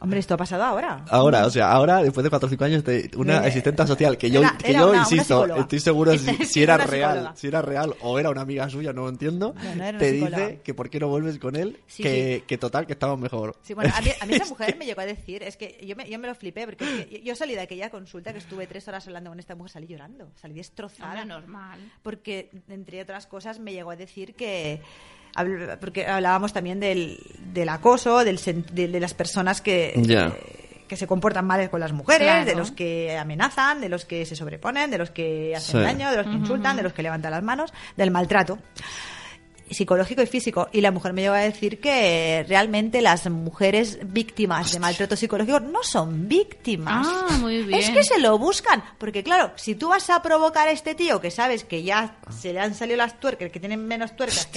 Hombre, esto ha pasado ahora. Ahora, o sea, ahora, después de 4 o 5 años, de una Eh, asistente social, que yo, era- que era yo una- insisto, estoy seguro *laughs* si, era real, psicóloga. si era real o era una amiga suya, no lo entiendo, No, no te psicóloga. dice que por qué no vuelves con él, Sí, que, sí. que total, que estamos mejor. Sí, bueno, a mí, a mí esa *laughs* mujer me llegó a decir, es que yo me, yo me lo flipé, porque es que yo salí de aquella consulta que estuve tres horas hablando con esta mujer, salí llorando, salí destrozada. Hombre, normal. Porque, entre otras cosas, me llegó a decir que. Porque hablábamos también del, del acoso, del, de, de las personas que. Ya. que- que se comportan mal con las mujeres, Claro. de los que amenazan, de los que se sobreponen, de los que hacen Sí. daño, de los que insultan, de los que levantan las manos, del maltrato psicológico y físico. Y la mujer me llegó a decir que realmente las mujeres víctimas de maltrato psicológico no son víctimas. Ah, muy bien. Es que se lo buscan. Porque claro, si tú vas a provocar a este tío que sabes que ya se le han salido las tuercas, que tienen menos tuercas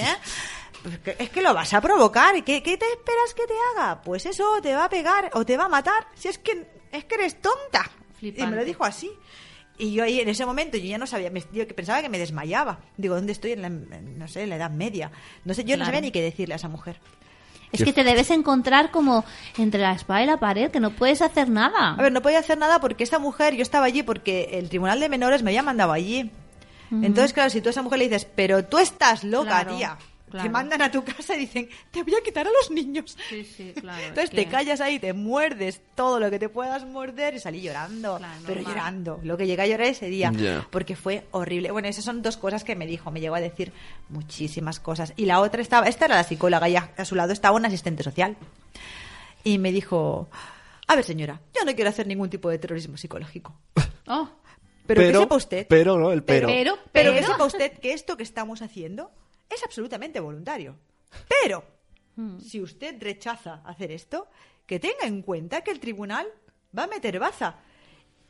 pues que- es que lo vas a provocar. ¿Y qué, qué te esperas que te haga? Pues eso, te va a pegar o te va a matar. Si es que, es que eres tonta. Y me lo dijo así. Y yo ahí en ese momento yo ya no sabía, me, yo que pensaba que me desmayaba. Digo, ¿dónde estoy? En la, no sé, en la edad media. No sé, yo no sabía ni qué decirle a esa mujer. Es que te debes encontrar como entre la espada y la pared, que no puedes hacer nada. A ver, no podía hacer nada porque esta mujer, yo estaba allí porque el tribunal de menores me había mandado allí. Entonces, claro, si tú a esa mujer le dices, pero tú estás loca, Claro, tía. Claro. Te mandan a tu casa y dicen, te voy a quitar a los niños. Sí, sí, *laughs* claro. es Entonces que- te callas ahí, te muerdes todo lo que te puedas morder y salí llorando, Claro, pero normal. llorando, lo que llegué a llorar ese día, porque fue horrible. Bueno, esas son dos cosas que me dijo, me llegó a decir muchísimas cosas. Y la otra estaba, esta era la psicóloga y a, a su lado estaba un asistente social. Y me dijo, a ver señora, yo no quiero hacer ningún tipo de terrorismo psicológico. *laughs* Oh, Pero, que sepa usted. Pero, ¿no? El pero. Pero- pero que pero- sepa usted que esto que estamos haciendo es absolutamente voluntario. Pero, si usted rechaza hacer esto, que tenga en cuenta que el tribunal va a meter baza.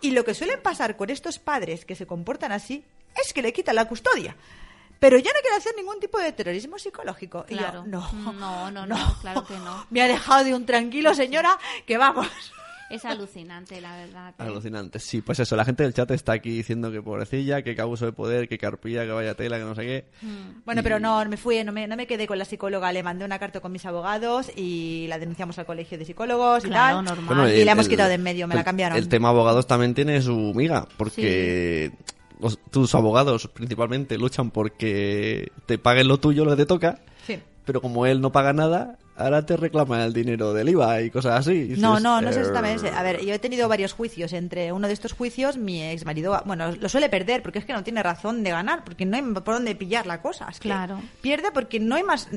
Y lo que suele pasar con estos padres que se comportan así es que le quitan la custodia. Pero yo no quiero hacer ningún tipo de terrorismo psicológico. Y yo, Claro. no, No, no, no, *laughs* claro que no. Me ha dejado de un tranquilo, señora, que vamos. Es alucinante, la verdad. ¿eh? Alucinante. Sí, pues eso, la gente del chat está aquí diciendo que pobrecilla, que abuso de poder, que carpilla, que vaya tela, que no sé qué. Bueno, pero no, me fui, no me, no me quedé con la psicóloga, le mandé una carta con mis abogados y la denunciamos al colegio de psicólogos y Claro, tal. normal. Bueno, y el- la hemos el- quitado de en medio, me la cambiaron. El tema abogados también tiene su miga, porque los- tus abogados principalmente luchan porque te paguen lo tuyo, lo que te toca, Sí. pero como él no paga nada, ahora te reclama el dinero del IVA y cosas así. Y No, dices, no, no es "Eh, exactamente. A ver, yo he tenido varios juicios. Entre uno de estos juicios, mi ex marido, bueno, lo suele perder porque es que no tiene razón de ganar, porque no hay por dónde pillar la cosa. Es que Claro. Pierde porque no hay más,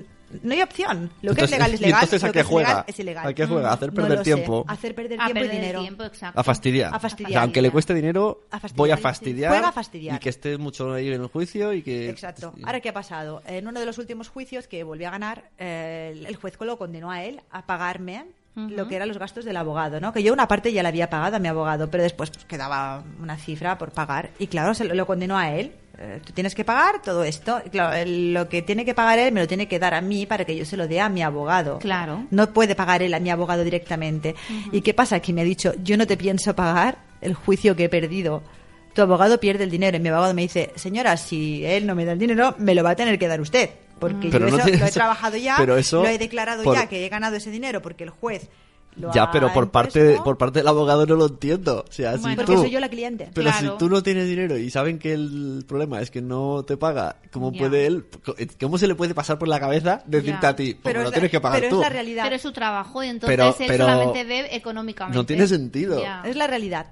no hay opción. Lo que Entonces, es legal es ¿y legal. entonces a qué juega? es ilegal. ¿A qué juega? ¿A hacer No perder sé. tiempo? A hacer perder A tiempo perder y dinero. tiempo, exacto. A fastidiar. A fastidiar. O sea, aunque le cueste dinero, A voy a fastidiar. Juega a fastidiar. Y que esté mucho ahí en el juicio y que... Exacto. Ahora, ¿qué ha pasado? En uno de los últimos juicios que volví a ganar, eh, el- juez lo condenó a él a pagarme lo que eran los gastos del abogado, ¿no? Que yo una parte ya le había pagado a mi abogado, pero después pues, quedaba una cifra por pagar. Y claro, se lo, lo condenó a él. Eh, tú tienes que pagar todo esto. Y claro, el- lo que tiene que pagar él me lo tiene que dar a mí para que yo se lo dé a mi abogado. Claro. No puede pagar él a mi abogado directamente. ¿Y qué pasa? Que me ha dicho, yo no te pienso pagar el juicio que he perdido. Tu abogado pierde el dinero y mi abogado me dice, señora, si él no me da el dinero, me lo va a tener que dar usted. Porque Pero yo no eso lo he *laughs* trabajado ya, pero eso lo he declarado por- ya que he ganado ese dinero porque el juez lo Ya, pero por parte, por parte del abogado no lo entiendo. O sea, si. Porque tú- soy yo la cliente. Pero Claro. si tú no tienes dinero y saben que el problema es que no te paga, ¿cómo puede él? ¿Cómo se le puede pasar por la cabeza decirte Ya. a ti? Pues Pero, lo es, tienes que pagar pero tú. es la realidad. Pero es su trabajo y entonces Pero- él pero solamente ve económicamente. no tiene sentido. Ya. Es la realidad.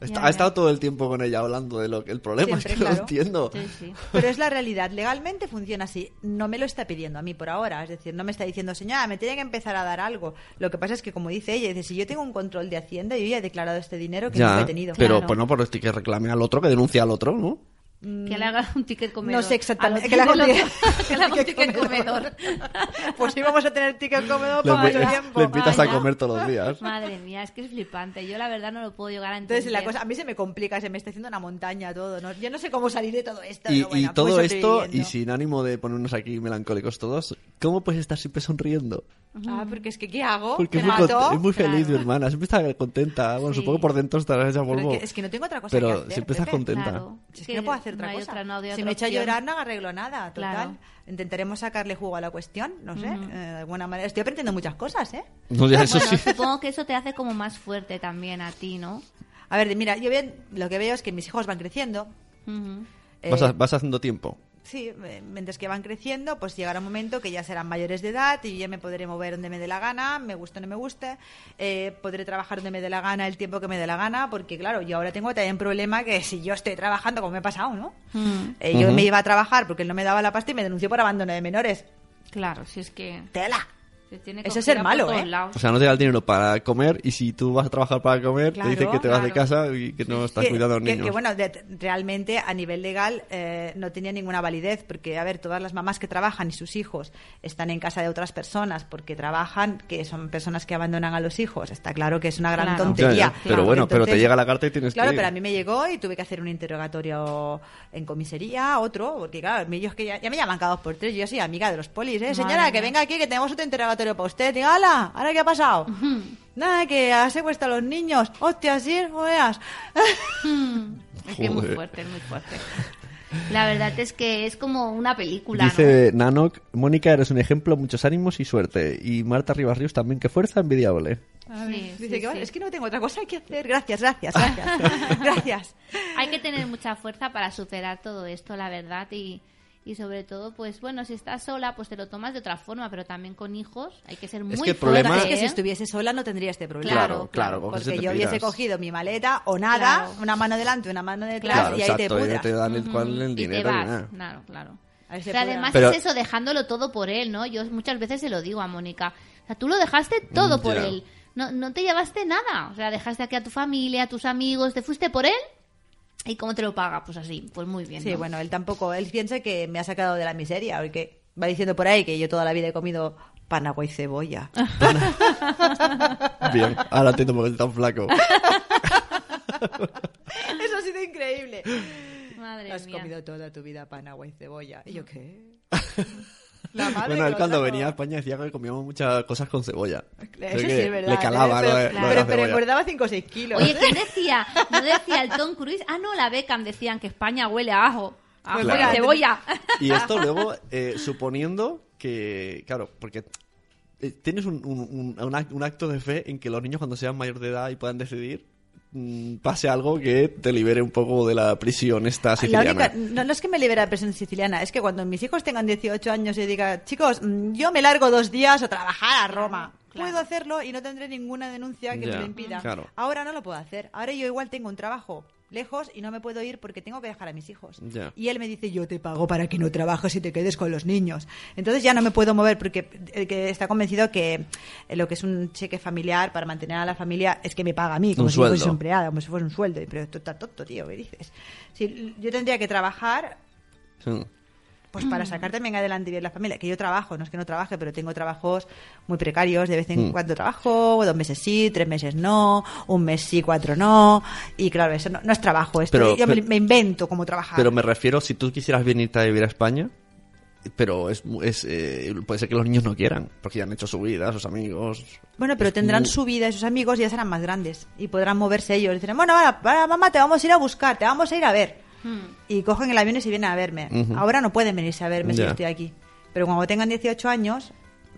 Está- Ya, ha estado todo el tiempo con ella hablando de lo que el problema Siempre, es que claro. no entiendo. Sí, sí. *laughs* Pero es la realidad. Legalmente funciona así. No me lo está pidiendo a mí por ahora. Es decir, no me está diciendo, señora, me tiene que empezar a dar algo. Lo que pasa es que, como dice ella, dice, si yo tengo un control de Hacienda, yo ya he declarado este dinero que Ya, he tenido. pero Claro. pues no por esto que reclame al otro, que denuncie al otro, ¿no? Que le haga un ticket comedor. No sé exactamente. Que le haga un ticket- comedor. *laughs* pues sí vamos a tener ticket comedor para mucho tiempo. le invitas Vaya. a comer todos los días. Madre mía, es que es flipante. Yo la verdad no lo puedo llegar a entender. Entonces la cosa, a mí se me complica, se me está haciendo una montaña todo. ¿no? Yo no sé cómo salir de todo esto. Y, bueno, y todo voy esto, y sin ánimo de ponernos aquí melancólicos todos, ¿cómo puedes estar siempre sonriendo? Ah, porque es que ¿qué hago? Porque ¿Me es muy, es muy feliz Claro. mi hermana, siempre está contenta. Bueno, Sí. supongo por dentro estará hecha polvo. es, que, es que no tengo otra cosa Pero que hacer. siempre estás Pepe. contenta. Claro. Es que no puedo hacer otra no hay cosa. otra, no hay si otra me echa a llorar, no arreglo nada. Total. Claro. Intentaremos sacarle jugo a la cuestión, no sé, eh, de alguna manera. Estoy aprendiendo muchas cosas, ¿eh? No, ya eso Bueno, sí. supongo que eso te hace como más fuerte también a ti, ¿no? A ver, mira, yo bien, lo que veo es que mis hijos van creciendo. Ujú. eh, Vas, a- vas haciendo tiempo. Sí, mientras que van creciendo, pues llegará un momento que ya serán mayores de edad y ya me podré mover donde me dé la gana, me guste o no me guste, eh, podré trabajar donde me dé la gana el tiempo que me dé la gana, porque claro, yo ahora tengo también un problema que si yo estoy trabajando, como me ha pasado, ¿no? Mm, Eh, yo me iba a trabajar porque él no me daba la pasta y me denunció por abandono de menores. Claro, si es que ¡Tela! Eso es ser malo, ¿eh? lados. O sea, no te da el dinero para comer y si tú vas a trabajar para comer, Claro, te dicen que te vas de claro. casa y que no estás que, cuidando a los que- niños. que, bueno, de- realmente a nivel legal eh, no tenía ninguna validez, porque, a ver, todas las mamás que trabajan y sus hijos están en casa de otras personas porque trabajan, que son personas que abandonan a los hijos, está claro que es una gran Claro. Ya, tontería. Pero bueno, pero te llega la carta y tienes Claro, que ir. pero a mí me llegó y tuve que hacer un interrogatorio en comisaría, otro, porque claro, ellos que ya, ya me llaman cada dos por tres, yo soy amiga de los polis, ¿eh? Señora, Madre que venga aquí, que tenemos otro interrogatorio para usted. Diga, hala, ¿ahora qué ha pasado? Nada, que ha secuestrado a los niños. Hostia, sí, no veas. *laughs* Es que es muy fuerte, es muy fuerte. La verdad es que es como una película, Dice Nanok, Mónica, eres un ejemplo, muchos ánimos y suerte. Y Marta Rivas Ríos también, que fuerza envidiable. ¿no? Sí, Dice sí, que "Vale, sí. es que no tengo otra cosa que hacer. Gracias, gracias, gracias. *laughs* gracias. Hay que tener mucha fuerza para superar todo esto, la verdad, y, y sobre todo, pues bueno, si estás sola, pues te lo tomas de otra forma, pero también con hijos hay que ser muy que el fuerte, problema- Es que si ¿eh? estuviese sola no tendría este problema. Claro, claro, y Porque te yo hubiese cogido mi maleta o nada, Claro. una mano delante, una mano detrás Claro, y ahí te exacto, y no pudras. te dan el, cual el y te dinero vas, nada. claro, claro. Pudra. además Pero- es eso, dejándolo todo por él, ¿no? Yo muchas veces se lo digo a Mónica. O sea, tú lo dejaste todo por Ya. él. No, no te llevaste nada. O sea, dejaste aquí a tu familia, a tus amigos, te fuiste por él. ¿Y cómo te lo paga? Pues así, pues muy bien. Sí, ¿no? bueno, él tampoco, él piensa que me ha sacado de la miseria, porque va diciendo por ahí que yo toda la vida he comido pan, agua y cebolla. *laughs* Bien, ahora por qué estás tan flaco. *laughs* Eso ha sido increíble. Madre Has mía. comido toda tu vida pan, agua y cebolla. ¿Y yo qué? *laughs* La madre Bueno, él cuando venía a España decía que comíamos muchas cosas con cebolla. Eso sí es verdad. Le calaba lo pero, de pero, la pero engordaba 5 o 6 kilos. Oye, ¿quién decía? ¿No decía el Tom Cruise? Ah, no, la Beckham decían que España huele a ajo. A Pues Claro. cebolla. Y esto luego, eh, suponiendo que, claro, porque eh, tienes un, un, un- un act- un acto de fe en que los niños cuando sean mayor de edad y puedan decidir, pase algo que te libere un poco de la prisión esta La siciliana. única, no, no es que me libere la presión siciliana, es que cuando mis hijos tengan 18 años y diga, chicos, mm, yo me largo dos días a trabajar a Roma. Claro. Puedo hacerlo y no tendré ninguna denuncia que me lo impida. claro. Ahora no lo puedo hacer. Ahora yo igual tengo un trabajo lejos y no me puedo ir porque tengo que dejar a mis hijos. Y él me dice, yo te pago para que no trabajes y te quedes con los niños. Entonces ya no me puedo mover porque el que está convencido que eh, lo que es un cheque familiar para mantener a la familia es que me paga a mí, como Un si fuese sueldo. empleada, como si fuese un sueldo. Pero esto está tonto, tío, ¿qué dices? Si yo tendría que trabajar Sí. Pues para sacar *clears throat* también adelante bien la familia, que yo trabajo, no es que no trabaje, pero tengo trabajos muy precarios, de vez en Mm. cuando trabajo, dos meses sí, tres meses no, un mes sí, cuatro no, y claro, eso no, no es trabajo, esto Pero- yo me, pero- me invento cómo trabajar. Pero me refiero, si tú quisieras venirte a vivir a España, pero es, es eh, puede ser que los niños no quieran, porque ya han hecho su vida, sus amigos. Bueno, pero tendrán muy- su vida y sus amigos y ya serán más grandes y podrán moverse ellos. Dicen, bueno, va, va, mamá, te vamos a ir a buscar, te vamos a ir a ver. Y cogen el avión y se vienen a verme. Ahora no pueden venirse a verme si estoy aquí. Pero cuando tengan 18 años,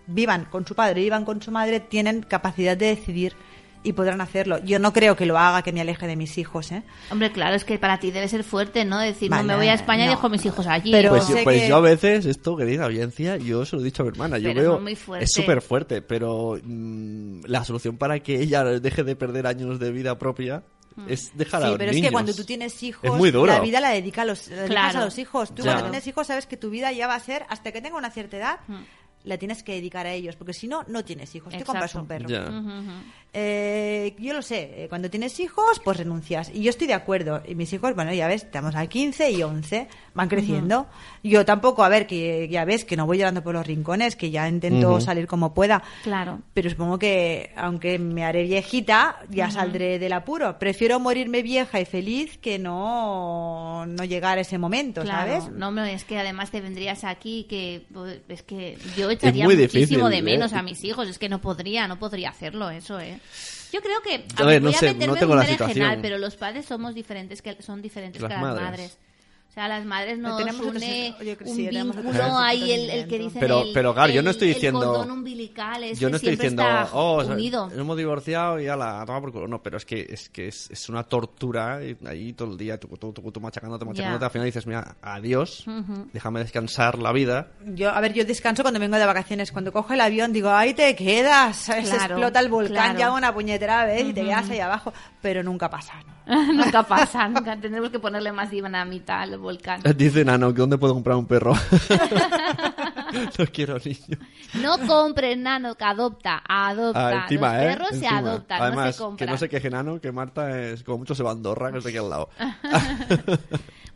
vivan con su padre, vivan con su madre, tienen capacidad de decidir y podrán hacerlo. Yo no creo que lo haga que me aleje de mis hijos, ¿eh? Hombre, claro, es que para ti debe ser fuerte, ¿no? Decir, no me voy a España y dejo a mis hijos allí. Pero- Pues, yo, pues que- yo a veces, esto, querida audiencia, yo se lo he dicho a mi hermana. Yo Pero veo. es muy fuerte. Es súper fuerte, pero mm, la solución para que ella deje de perder años de vida propia es dejar a Sí, los pero es que cuando tú tienes hijos, Es muy duro. la vida la, dedica a los, la dedicas Claro. a los hijos. Tú Ya. cuando tienes hijos sabes que tu vida ya va a ser, hasta que tenga una cierta edad, la tienes que dedicar a ellos, porque si no, no tienes hijos. Te compras un perro. Eh, yo lo sé, eh, cuando tienes hijos, pues renuncias. Y yo estoy de acuerdo. Y mis hijos, bueno, ya ves, estamos a 15 y 11, van creciendo. Yo tampoco, a ver, que ya ves que no voy llorando por los rincones, que ya intento salir como pueda. Claro. Pero supongo que, aunque me haré viejita, ya saldré del apuro. Prefiero morirme vieja y feliz que no, no llegar a ese momento, Claro, ¿sabes? no, hombre, es que además te vendrías aquí que pues, es que yo echaría muy muchísimo difícil, de menos ¿eh? a mis hijos, es que no podría, no podría hacerlo eso, ¿eh. Yo creo que A a ver, voy no a sé, meterme no en tengo un la berenjenal, pero los padres somos diferentes que son diferentes Las que las madres. madres. O sea, las madres nos tenemos otros- une yo creo que un sí, tenemos vínculo otros ahí, el, el que dicen Pero- el, pero, claro, yo no el- estoy el diciendo- cordón umbilical, ese Yo no estoy diciendo, oh, o sea, unido. hemos divorciado y a la toma por culo. No, pero es que es que es, es una tortura ahí todo el día, tú, tú, tú, tú machacándote, machacándote. Ya. Al final dices, mira, adiós, déjame descansar la vida. Yo, a ver, yo descanso cuando vengo de vacaciones. Cuando cojo el avión, digo, ahí te quedas. *laughs* Se Claro, explota el volcán claro. ya una puñetera vez y te quedas ahí abajo. Pero nunca pasa, ¿no? *laughs* nunca pasa, nunca tendremos que ponerle más dinamita al volcán. *laughs* Dice Nano, ¿que ¿dónde puedo comprar un perro? *laughs* no quiero niños. No compres, nano, que adopta, adopta. Ah, encima, Los ¿eh? perros se Encima. adoptan, Además, no se compran. que no se queje Nano, que Marta es como mucho se va a Andorra, que está aquí al lado. *laughs*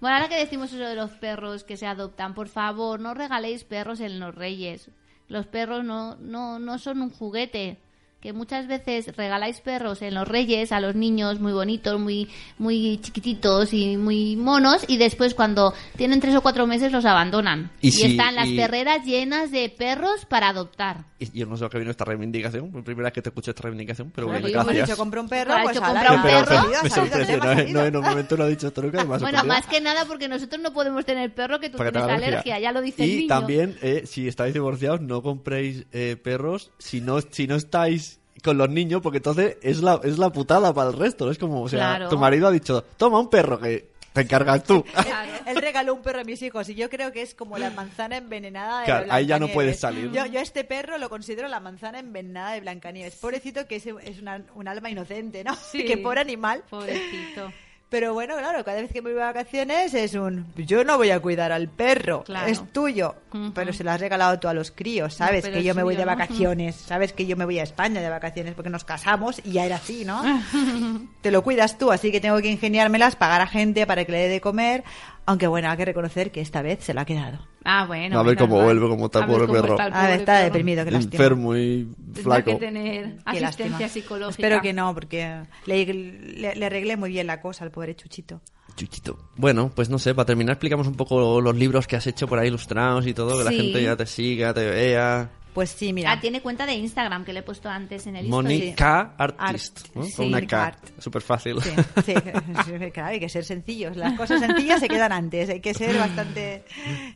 Bueno, ahora que decimos eso de los perros que se adoptan, por favor, no regaléis perros en los reyes. Los perros no, no, no son un juguete. Que muchas veces regaláis perros en los reyes a los niños muy bonitos, muy, muy chiquititos y muy monos, y después cuando tienen tres o cuatro meses los abandonan. Y Y, si- están las y- perreras llenas de perros para adoptar. Y yo no sé a qué vino esta reivindicación, por primera vez que te escucho esta reivindicación, pero Bueno, bueno, pues gracias. dicho, compra un perro, pues compra un perro. salido, me sorprende, no, no, en un momento no ha dicho esto nunca, ha Bueno, más que nada porque nosotros no podemos tener perro que tú Porque tienes tengo alergia. ya lo dice y el niño. también, eh, si estáis divorciados, no compréis eh, perros si no, si no estáis con los niños, porque entonces es la, es la putada para el resto. Es como, o sea, Claro. tu marido ha dicho, toma un perro que te encargas tú. *laughs* *laughs* Él regaló un perro a mis hijos y yo creo que es como la manzana envenenada de Claro, ahí ya no puedes salir. Yo, yo a este perro lo considero la manzana envenenada de Blancanieves. Pobrecito que es, es una- un alma inocente, ¿no? *laughs* Sí. Que pobre animal. Pobrecito. Pero bueno, claro, cada vez que me voy de vacaciones es un... Yo no voy a cuidar al perro, Claro. es tuyo. Pero se lo has regalado tú a los críos, ¿sabes? que yo me voy de ¿no? vacaciones, ¿sabes? Que yo me voy a España de vacaciones porque nos casamos y ya era así, ¿no? *laughs* Te lo cuidas tú, así que tengo que ingeniármelas, pagar a gente para que le dé de comer. Aunque bueno, hay que reconocer que esta vez se lo ha quedado. Ah, bueno. A ver cómo mal. vuelve, cómo está A el ver perro. está el A ver, pobre está perro. deprimido, que lástima. Enfermo y Tendrá flaco. que tener Qué asistencia lástima. psicológica. Espero que no, porque le, le- le arreglé muy bien la cosa al pobre Chuchito. Chuchito. Bueno, pues no sé, para terminar explicamos un poco los libros que has hecho por ahí ilustrados y todo, que la Sí. gente ya te siga, te vea. Pues sí, mira. Ah, tiene cuenta de Instagram que le he puesto antes en el. Mónica Artist, Art, ¿no? sí, Con una K. Art. Súper fácil. *laughs* Sí, sí, claro, hay que ser sencillos. Las cosas sencillas se quedan antes, hay que ser bastante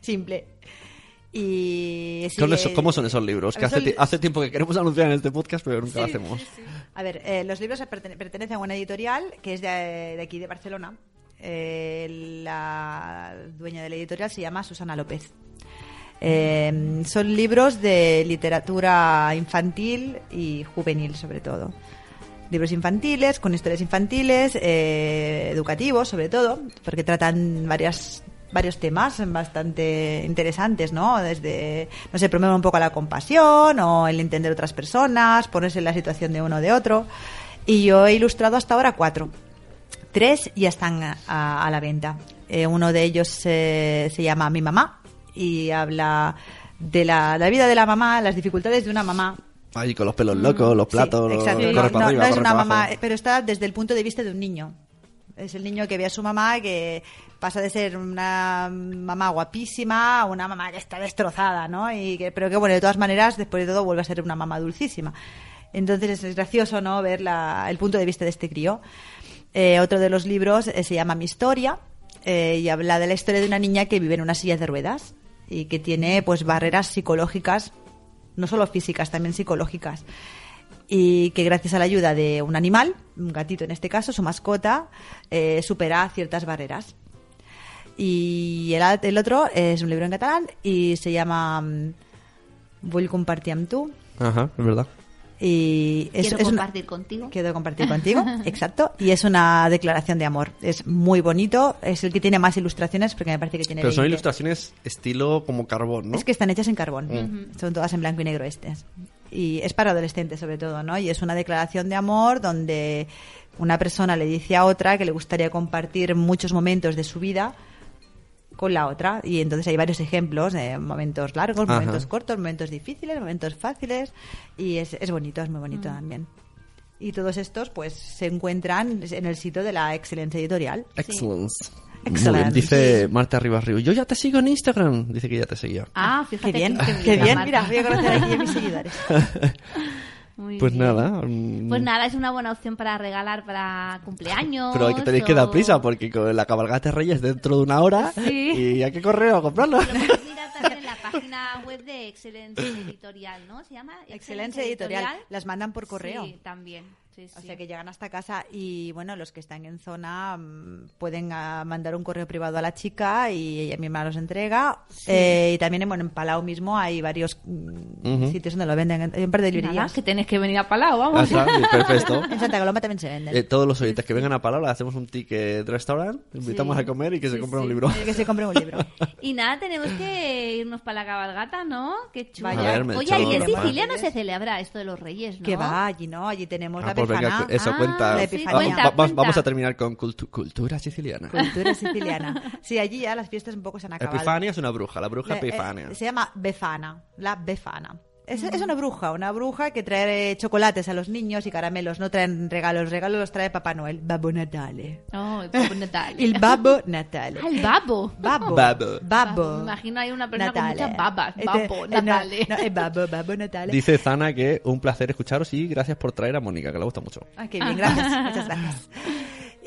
simple. Y sí, eh, ¿Cómo son esos libros? Que hace, ti- li- hace tiempo que queremos anunciar en este podcast, pero nunca lo hacemos. A ver, eh, los libros pertene- pertenecen a una editorial que es de, de aquí de Barcelona. Eh, la dueña de la editorial se llama Susana López. Eh, son libros de literatura infantil y juvenil, sobre todo. Libros infantiles, con historias infantiles, eh, educativos, sobre todo, porque tratan varias varios temas bastante interesantes, ¿no? Desde, no sé, promueven un poco la compasión o el entender otras personas, ponerse en la situación de uno o de otro. Y yo he ilustrado hasta ahora cuatro. Tres ya están a, a la venta. Eh, uno de ellos eh, se llama Mi mamá y habla de la, la vida de la mamá, las dificultades de una mamá. Ahí con los pelos locos, los platos, Mm, Sí, los- exacto. corre No, para no- arriba, no es una mamá, pero está desde el punto de vista de un niño. Es el niño que ve a su mamá que pasa de ser una mamá guapísima a una mamá que está destrozada, ¿no? Y que, pero que, bueno, de todas maneras, después de todo, vuelve a ser una mamá dulcísima. Entonces es gracioso, ¿no? Ver la- el punto de vista de este crío. Eh, otro de los libros eh, se llama Mi historia eh, y habla de la historia de una niña que vive en una silla de ruedas y que tiene pues barreras psicológicas, no solo físicas, también psicológicas. Y que gracias a la ayuda de un animal, un gatito en este caso, su mascota, eh, supera ciertas barreras. Y el, otro es un libro en catalán y se llama mm, Vull compartir amb tu. Ajá, es verdad. Y es, Quiero es una- compartir contigo. Quiero compartir contigo, *laughs* exacto. Y es una declaración de amor. Es muy bonito. Es el que tiene más ilustraciones porque me parece que tiene Pero son 20. ilustraciones estilo como carbón, ¿no? Es que están hechas en carbón. Mm. Son todas en blanco y negro estas. Y es para adolescentes sobre todo, ¿no? Y es una declaración de amor donde una persona le dice a otra que le gustaría compartir muchos momentos de su vida con la otra. Y entonces hay varios ejemplos, de momentos largos, Ajá. momentos cortos, momentos difíciles, momentos fáciles. Y es, es bonito, es muy bonito también. Y todos estos pues se encuentran en el sitio de la Excelencia Editorial. Excellence. Muy bien. Dice Marta Rivas Río, yo ya te sigo en Instagram. Dice que ya te seguía. Ah, fíjate. Qué bien, *laughs* qué qué bien. Mira, voy a conocer aquí a mis seguidores. *laughs* Muy Pues bien. nada. mm, Pues nada, es una buena opción para regalar para cumpleaños. Pero hay que tenéis que dar o- prisa porque con la cabalgata de Reyes dentro de una hora Sí. y hay que correr a comprarlo. En la página web de Excelencia Editorial, ¿no? ¿Se llama? Excelencia Editorial. Las mandan por correo. Sí, también. Sí, O sí. sea que llegan hasta casa y bueno, los que están en zona mm, pueden ah, mandar un correo privado a la chica y ella misma los entrega. Eh, y también bueno, en Palau mismo hay varios mm, Ujú. sitios donde lo venden. Hay un par de Nada, librerías. que tenés que venir a Palau, Ah, vamos. bien, perfecto. *laughs* En Santa Coloma también se venden. Eh, todos los oyentes que vengan a Palabra hacemos un ticket restaurant, invitamos Sí. a comer y que se Sí, compren sí. un libro. que se compre un libro. *laughs* Y nada, tenemos que irnos para la cabalgata, ¿no? Qué chulo. Vaya. Ver, Oye, y en. Sicilia no se celebra esto de los reyes, ¿no? Que va allí, ¿no? Allí tenemos Ah, la pues venga, eso Ah, cuenta. la Epifanía. va- Cuenta, va- cuenta. Vamos a terminar con cultu- cultura siciliana. Cultura *laughs* siciliana. Sí, allí ya las fiestas un poco se han acabado. Epifania es una bruja, la bruja La- eh, Epifania. se llama Befana, la Befana. Es, es una bruja, una bruja que trae chocolates a los niños y caramelos. No traen regalos, regalos los trae Papá Noel. Babbo Natale. Oh, el Babbo Natale. El Babbo Natale. Ah, el babo. Babbo. Babbo. Babbo. Me imagino hay una persona Natale. con muchas babas. Este- Babbo, eh, no, Natale. No, es Babbo, Babbo Natale. Dice Zana que un placer escucharos y gracias por traer a Mónica, que le gusta mucho. Ah, qué bien, gracias. Muchas gracias. *laughs*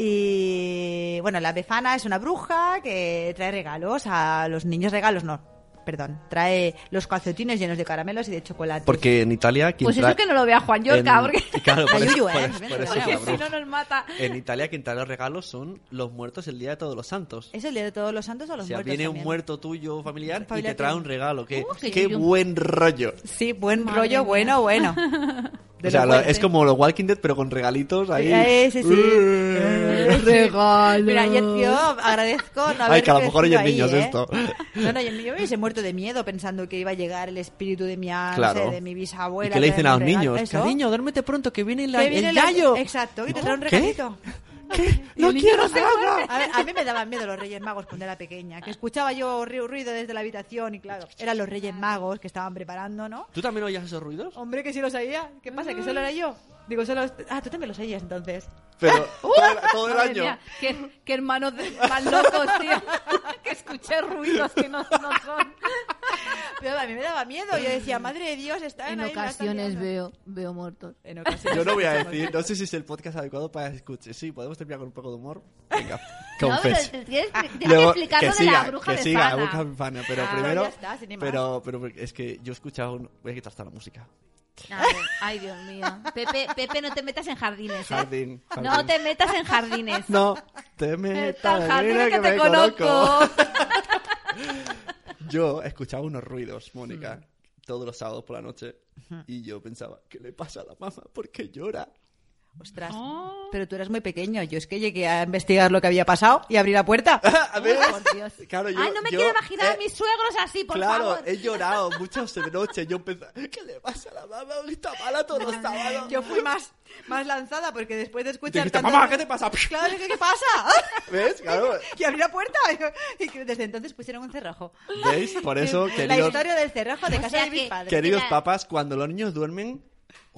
Y bueno, la Befana es una bruja que trae regalos a los niños. Regalos no, perdón. Trae los calcetines llenos de caramelos y de chocolate. Porque en Italia... quien Pues eso trae- que no lo vea Juan Yorca, en- porque *laughs* Claro, por La eso, por ¿eh? por eso porque la si no nos mata. En Italia quien trae los regalos son los muertos el día de todos los santos. ¿Es el día de todos los santos o los o sea, muertos viene un muerto tuyo familiar, y te trae que- un regalo. Qué, Uh, qué yuyu. buen rollo. Sí, buen Madre rollo, mía. bueno, bueno. *laughs* De o sea, lo es como los Walking Dead, pero con regalitos ahí. Eh, sí, sí. *laughs* Regalo. Mira, yo, agradezco no haber Ay, que a lo mejor oyen niños ¿eh? esto. No, no, yo me hubiese muerto de miedo pensando que iba a llegar el espíritu de mi, a- no Claro. sé, de mi bisabuela. ¿Y qué le dicen a los regalo. niños? Eso. Cariño, duérmete pronto, que viene la- Que viene el yayo. Exacto, que te trae un ¿Qué? regalito. ¡No quiero nada! A, ver, a mí me daban miedo los Reyes Magos cuando era pequeña, que escuchaba yo ru- ruido desde la habitación y claro, eran los Reyes Magos que estaban preparando, ¿no? ¿Tú también oías esos ruidos? Hombre, que sí lo sabía. ¿Qué pasa? ¿Que solo era yo? Digo, solo... Ah, tú también lo seguías entonces. Pero *laughs* todo, el- todo el Madre año. mía, qué, qué hermanos de- más locos, tío. *laughs* que escuché ruidos que no, no son. Pero a mí me daba miedo. Yo decía, madre de Dios, están En ahí, están ocasiones liando". veo, veo muertos. En ocasiones. Yo no voy a decir, no sé si es el podcast adecuado para escuchar. Sí, podemos terminar con un poco de humor. Venga, *laughs* No, pero confes. te- tienes, tienes que Luego, que lo de siga, la bruja que de siga, la bruja de Fana, pero Ah, primero, ya está, sin más. pero, pero es que yo he escuchado, un- voy a quitar hasta la música. A ver, Ay, Dios mío. Pepe, Pepe, no te metas en jardines, ¿eh? Jardín, No jardín. te metas en jardines. No, te metas, jardines mira que te me conozco. Yo escuchaba unos ruidos, Mónica, Mm. todos los sábados por la noche, y yo pensaba, ¿qué le pasa a la mamá? ¿Por qué llora? Ostras. Oh. Pero tú eras muy pequeño. Yo es que llegué a investigar lo que había pasado y abrí la puerta. *laughs* a ver, por Dios. claro, yo, Ay, no me yo, quiero imaginar eh, a mis suegros así, por claro, favor. he llorado *laughs* muchas noches. Yo pensaba, ¿qué le pasa a la mamá? Está mala todos los sábados. Yo fui más, más lanzada porque después de escuchar Dijiste, tanto- mamá, ¿qué te pasa? *laughs* Claro, ¿qué, qué pasa? ¿Ves? Claro. y abrí la puerta y desde entonces pusieron un cerrojo. ¿Veis? Por eso, la queridos, historia del cerrojo de O casa sea de mis padres. queridos papás, cuando los niños duermen,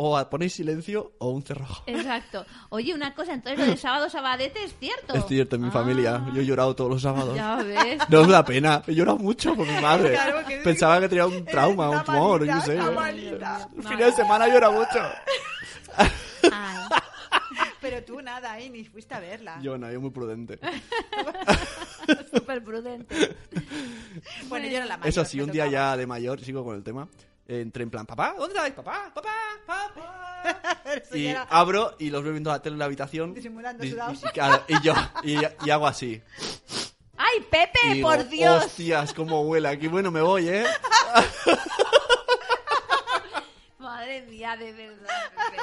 o ponéis silencio o un cerrojo. Exacto. Oye, una cosa, entonces lo de sábado sabadete es cierto. Es cierto, en mi familia. Yo he llorado todos los sábados. Ya ves. No os da pena. He llorado mucho por mi madre. Claro, que- Pensaba que tenía un trauma, un tumor, malita, yo sé. El fin de semana llora mucho. Ay, Pero tú nada, ahí ni fuiste a verla. Yo no, yo muy prudente. súper prudente. *laughs* Bueno, yo era la mayor. Eso sí, un día ya de mayor, sigo con el tema. Entré en plan, papá, ¿dónde estáis? Papá, papá, papá. *laughs* Y abro y los veo viendo la tele en la habitación. Disimulando y, sudados. y- y claro, y yo, y, y hago así. ¡Ay, Pepe, Y digo, por Dios! Hostias, cómo huele aquí. Bueno, me voy, ¿eh? *laughs* Madre mía, de verdad, Pepe.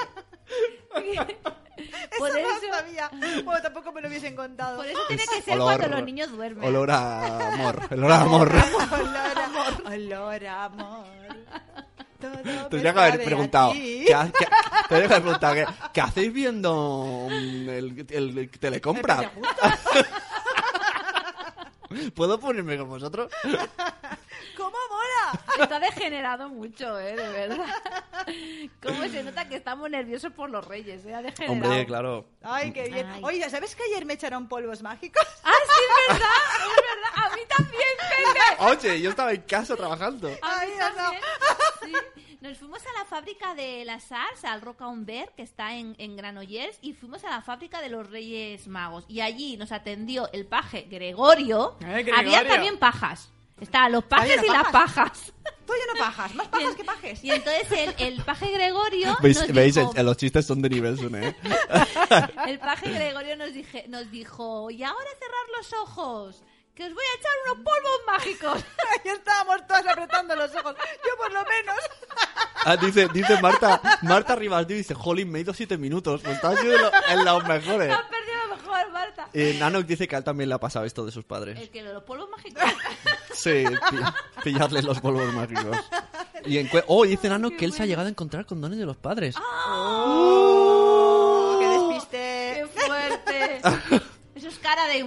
Eso por no eso, sabía. Bueno, tampoco me lo hubiesen contado. por eso tiene que ser Olor- cuando los niños duermen. Olor a amor. *laughs* Olor a amor. Olor, amor. Olor, amor. Tendría que haber preguntado. ¿qué, ha- qué- tendría que haber preguntado ¿qué, qué hacéis viendo mm, el, el- el telecompra? *laughs* ¿Puedo ponerme con vosotros? *laughs* ¿Cómo mola? Está degenerado mucho, ¿eh? De verdad. ¿Cómo se nota que estamos nerviosos por los reyes? ¿eh? Ha degenerado. Hombre, claro. Ay, qué bien. Ay. Oye, ¿sabes que ayer me echaron polvos mágicos? ¡Ah, sí, es verdad! ¡Es verdad! ¡A mí también, Pepe! Oye, yo estaba en casa trabajando. A Ay, mí no. también. Sí. Nos fuimos a la fábrica de las Arts, al Roca Ver, que está en, en Granollers, y fuimos a la fábrica de los Reyes Magos. Y allí nos atendió el paje Gregorio. Eh, Gregorio. Había también pajas. Estaban los pajes y las pajas. pajas. Tú ya no pajas, más pajas que pajes. y entonces el, el paje Gregorio ¿Veis? nos ¿Veis? dijo, El- los chistes son de nivel ¿eh? *laughs* el paje Gregorio nos, dije, nos dijo, y ahora cerrar los ojos, que os voy a echar unos polvos mágicos. *laughs* Ahí estábamos todos apretando los ojos. Yo por lo menos. Ah, dice, dice Marta, Marta Rivas dice, jolín, me he ido siete minutos. Pues estás en lo- en los mejores. Has perdido lo mejor, Marta. Eh, Nano dice que a él también le ha pasado esto de sus padres. El que los polvos mágicos. *laughs* Sí, pi- pillarles los polvos mágicos. Y encue- oh, dice Nano que él se ha llegado a encontrar con dones de los padres. ¡Oh! ¡Qué ¡Qué despiste! fuerte! *laughs* Eso es cara de...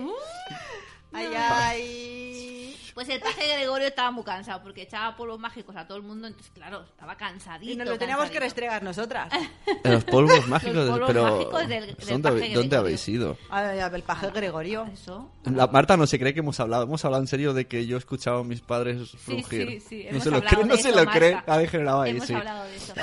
Ay, ay. Pues el paje Gregorio estaba muy cansado porque echaba polvos mágicos a todo el mundo, entonces claro, estaba cansadito. Y nos lo teníamos que cansadito. restregar nosotras. *laughs* Los polvos mágicos, Los polvos pero mágicos del- del ¿dónde, paje habe- Gregorio. ¿dónde habéis ido? El paje Gregorio. Eso. La Marta no se cree que hemos hablado. Hemos hablado en serio de que yo he escuchado a mis padres Sí, frungir. sí, sí. no hemos se lo cree, no de se eso, lo Marta. cree. Ha degenerado ahí, Hemos sí. hablado de eso.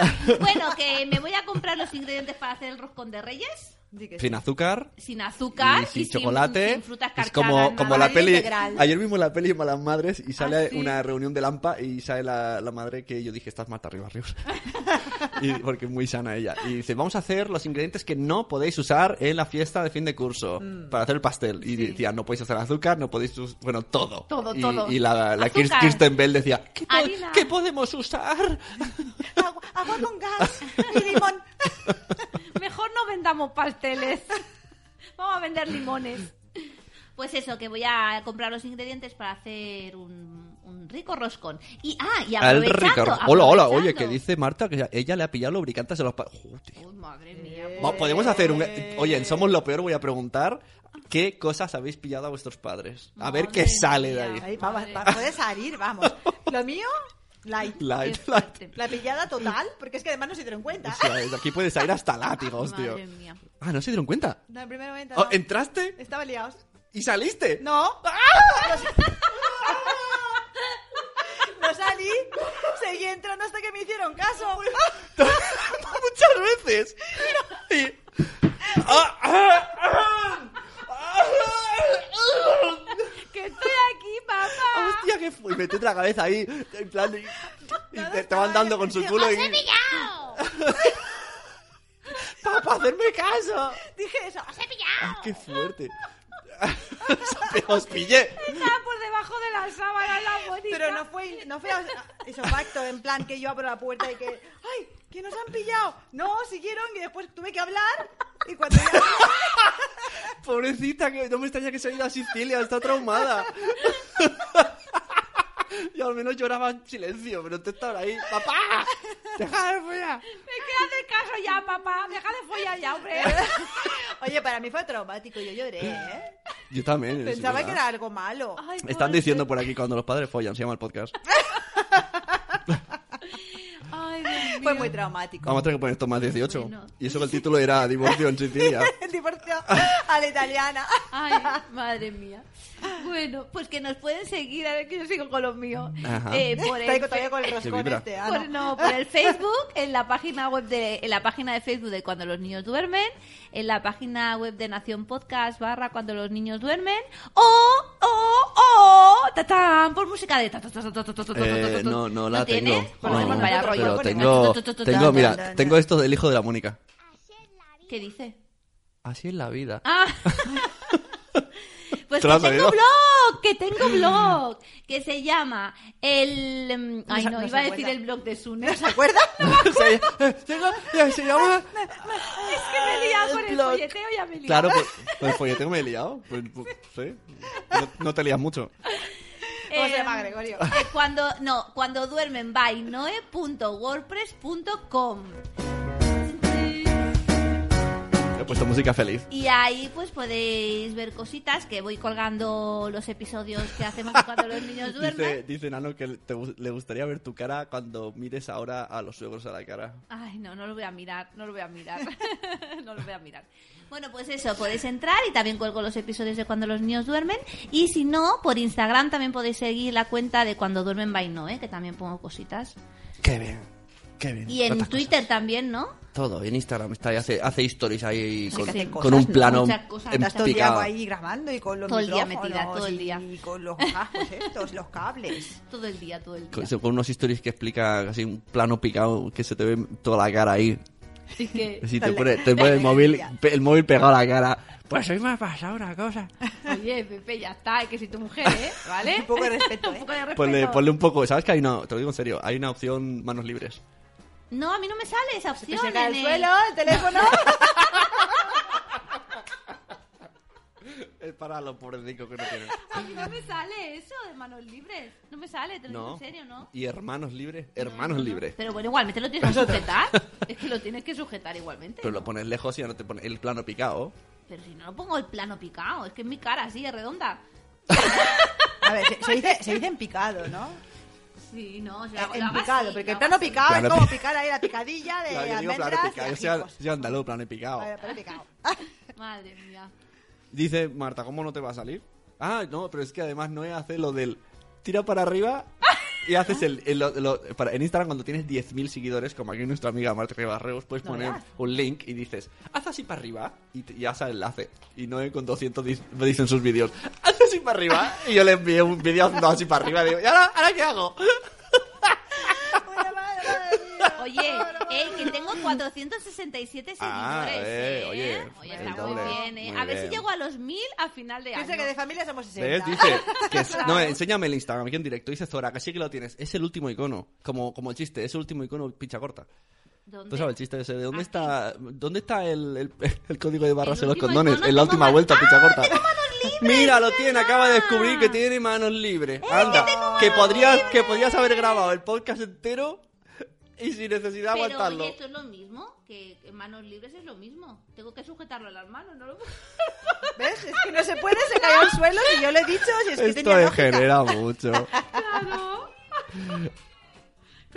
Bueno, que me voy a comprar los ingredientes para hacer el roscón de reyes. Sí que sí. Sin azúcar. Sin azúcar y sin sin- chocolate. sin fruta es como, como la peli. integral. Ayer vimos la peli Malas Madres y sale Ah, sí. una reunión de Lampa y sale la, la madre que yo dije, estás Marta Rivas Ríos. *laughs* y, porque es muy sana ella. Y dice, vamos a hacer los ingredientes que no podéis usar en la fiesta de fin de curso Mm. para hacer el pastel. Y decía, no podéis hacer azúcar, no podéis us- Bueno, todo. Todo, y, todo. Y la, la Kirsten Bell decía, ¿qué, po-. ¿qué podemos usar? *laughs* Agua, agua con gas y limón. *laughs* Mejor no vendamos pasteles. Vamos a vender limones. Pues eso, que voy a comprar los ingredientes para hacer un, un rico roscón. Y, ah, y El aprovechando... Ricardo. Hola, hola. Oye, aprovechando- que dice Marta que ella le ha pillado lubricantes a los... pa- Joder. Uy, madre mía. Va, Podemos hacer un... Oye, en Somos lo Peor voy a preguntar qué cosas habéis pillado a vuestros padres. A ver qué Madre sale de mía. ahí. Ahí, vamos, Madre. va- puede salir, vamos. *laughs* Lo mío, Light. Light, light. fuerte. La pillada total, porque es que además no se dieron cuenta. O sea, aquí puedes ir hasta látigos, *laughs* tío. Madre mía. Ah, ¿no se dieron cuenta? No, en primer momento. Oh, no. ¿Entraste Estaba liados. y saliste? No. *laughs* No salí. Seguí entrando hasta que me hicieron caso. *laughs* Muchas veces. Y- Ah, ah, ah, ah, Que estoy aquí, papá. Hostia, que fue. Y metete la cabeza ahí, en plan. Y, y te, te van dando con su culo y. *laughs* ¡Para hacerme caso! Dije eso. ¡Os he pillado! ¡Ah, qué fuerte! *laughs* Os pillé. Estaba por debajo de la sábana la bonita. Pero no fue, no fue eso pacto, en plan que yo abro la puerta y que. ¡Ay! ¡Que nos han pillado! No, siguieron y después tuve que hablar. Y cuando ya. *laughs* Pobrecita, que no me extraña que se haya ido a Sicilia, está traumada. *laughs* Y al menos lloraba en silencio, pero tú estabas ahí. ¡Papá! ¡Deja de follar! Me queda de caso ya, papá. Deja de follar ya, hombre. *laughs* Oye, para mí fue traumático, yo lloré, ¿eh? Yo también. Pensaba que era algo malo. Ay, Están diciendo por aquí cuando los padres follan, se llama el podcast. Fue muy traumático. Vamos a tener que poner esto más 18. Bueno. Y eso que el título era Divorcio en Sicilia. *laughs* El divorcio a la italiana. Ay, madre mía. Bueno, pues que nos pueden seguir, a ver que yo sigo con los míos. Ajá. Eh, por el con el roscón este. ah, por, no. no, por el *laughs* Facebook, en la página web de, en la página de Facebook de Cuando los niños duermen, en la página web de Nación Podcast barra Cuando los niños duermen, o, oh, oh, tatán, por música de... Eh, no, no la tengo. tienes? No, vaya rollo, pero tengo, tengo, mira, tengo esto del hijo de la Mónica. ¿Qué dice? Así es la vida. Ah. Pues ¿Te lo que tengo blog, que tengo blog, que se llama el... mm, Ay, no, no iba a decir acuerda. el blog de Sune. ¿Se acuerda? se, eh, se- se llama... *laughs* Es que me he liado con el folleteo, ya me he liado. Claro, pues, pues el folleteo me he liado. Pues, pues, sí. No, no te lías mucho. ¿Cómo se Eh, llama, Gregorio? eh, cuando, no, cuando duermen by noe.wordpress.com puesto música feliz. y ahí pues podéis ver cositas que voy colgando los episodios que hacemos cuando los niños *laughs* duermen. dice Nano que te le gustaría ver tu cara cuando mires ahora a los suegros a la cara. Ay, no, no lo voy a mirar, no lo voy a mirar. *laughs* no lo voy a mirar. Bueno, pues eso, podéis entrar y también cuelgo los episodios de cuando los niños duermen. Y si no, por Instagram también podéis seguir la cuenta de cuando duermen by Noe, que también pongo cositas. Qué bien. Qué bien. Y en Twitter también, ¿no? cosas. Todo, en Instagram está y hace, hace stories ahí con, hace con cosas, un ¿no? plano Muchas cosas. Estás todo el día ahí grabando y con los Todo el día metida, todo el día. *laughs* Y con los cascos estos, los cables. Todo el día, todo el Con, día. con unos stories que explica así un plano picado que se te ve toda la cara ahí. Así que, *laughs* Si te pone, te pone el *laughs* móvil, el móvil pegado a la cara. Pues hoy me ha pasado una cosa. oye, Pepe, ya está, que soy tu mujer, ¿eh? ¿Vale? Un poco de respeto, Un ¿eh? poco de respeto. Ponle, ponle un poco, ¿sabes que hay una, te lo digo en serio, hay una opción manos libres? No, a mí no me sale esa opción. al el- suelo, el *laughs* teléfono. Es para los que no tienen. A mí no me sale eso de manos libres. No me sale, te lo digo No. en serio, ¿no? ¿Y hermanos libres? Hermanos libres. Pero bueno, igualmente lo tienes que sujetar. Es que lo tienes que sujetar igualmente. Pero lo pones lejos y ya no te pone el plano picado. Pero si no lo pongo el plano picado, es que es mi cara así, es redonda. *laughs* A ver, se, se dice, se dice en picado, ¿no? Sí, no, o sea, lo En picado, así, porque el plano picado Plano es como pi- picar ahí la picadilla de Claro, yo digo plano almendras picado. Yo soy, soy andaluz, plano picado. Vale, plano picado. *laughs* *laughs* Madre mía. Dice Marta, ¿cómo no te va a salir? Ah, no, pero es que además no hace lo del tira para arriba y haces el, el- lo- para- en Instagram cuando tienes 10.000 seguidores, como aquí nuestra amiga Marta Ribarreos, puedes No poner veas. un link y dices, haz así para arriba y, te- y haz el enlace. Y Noé con 200 dis- me dicen sus vídeos, haz así para arriba y yo le envié un vídeo haciendo así para arriba y digo, ¿y ahora, ahora qué hago? Oye, eh, que tengo 467 seguidores. Ah, eh, eh. oye, Oye, está muy doble. bien, eh. Muy A ver bien. si llego a los 1000 a final de año. Piensa que de familia somos 60. ¿Ves? Dice *laughs* que es- no, enséñame el Instagram aquí en directo. Dice Zora, que sí que lo tienes. Es el último icono. Como, como el chiste, es el último icono picha corta. ¿Dónde? ¿Tú sabes el chiste ese? ¿De dónde Aquí. está, dónde está el, el, *laughs* el código de barras en los condones? En la última vuelta, ¡Ah, picha corta. Libres, Mira, lo tiene, verdad! acaba de descubrir que tiene manos libres. Anda, que podrías, que podrías haber grabado el podcast entero *laughs* y sin necesidad de Pero aguantarlo. oye, esto es lo mismo, que que manos libres es lo mismo. Tengo que sujetarlo a las manos, no lo *laughs* ¿Ves? Es que no se puede, se cayó al suelo y yo le he dicho si es que Esto tenía lógica. degenera mucho. *laughs* Claro.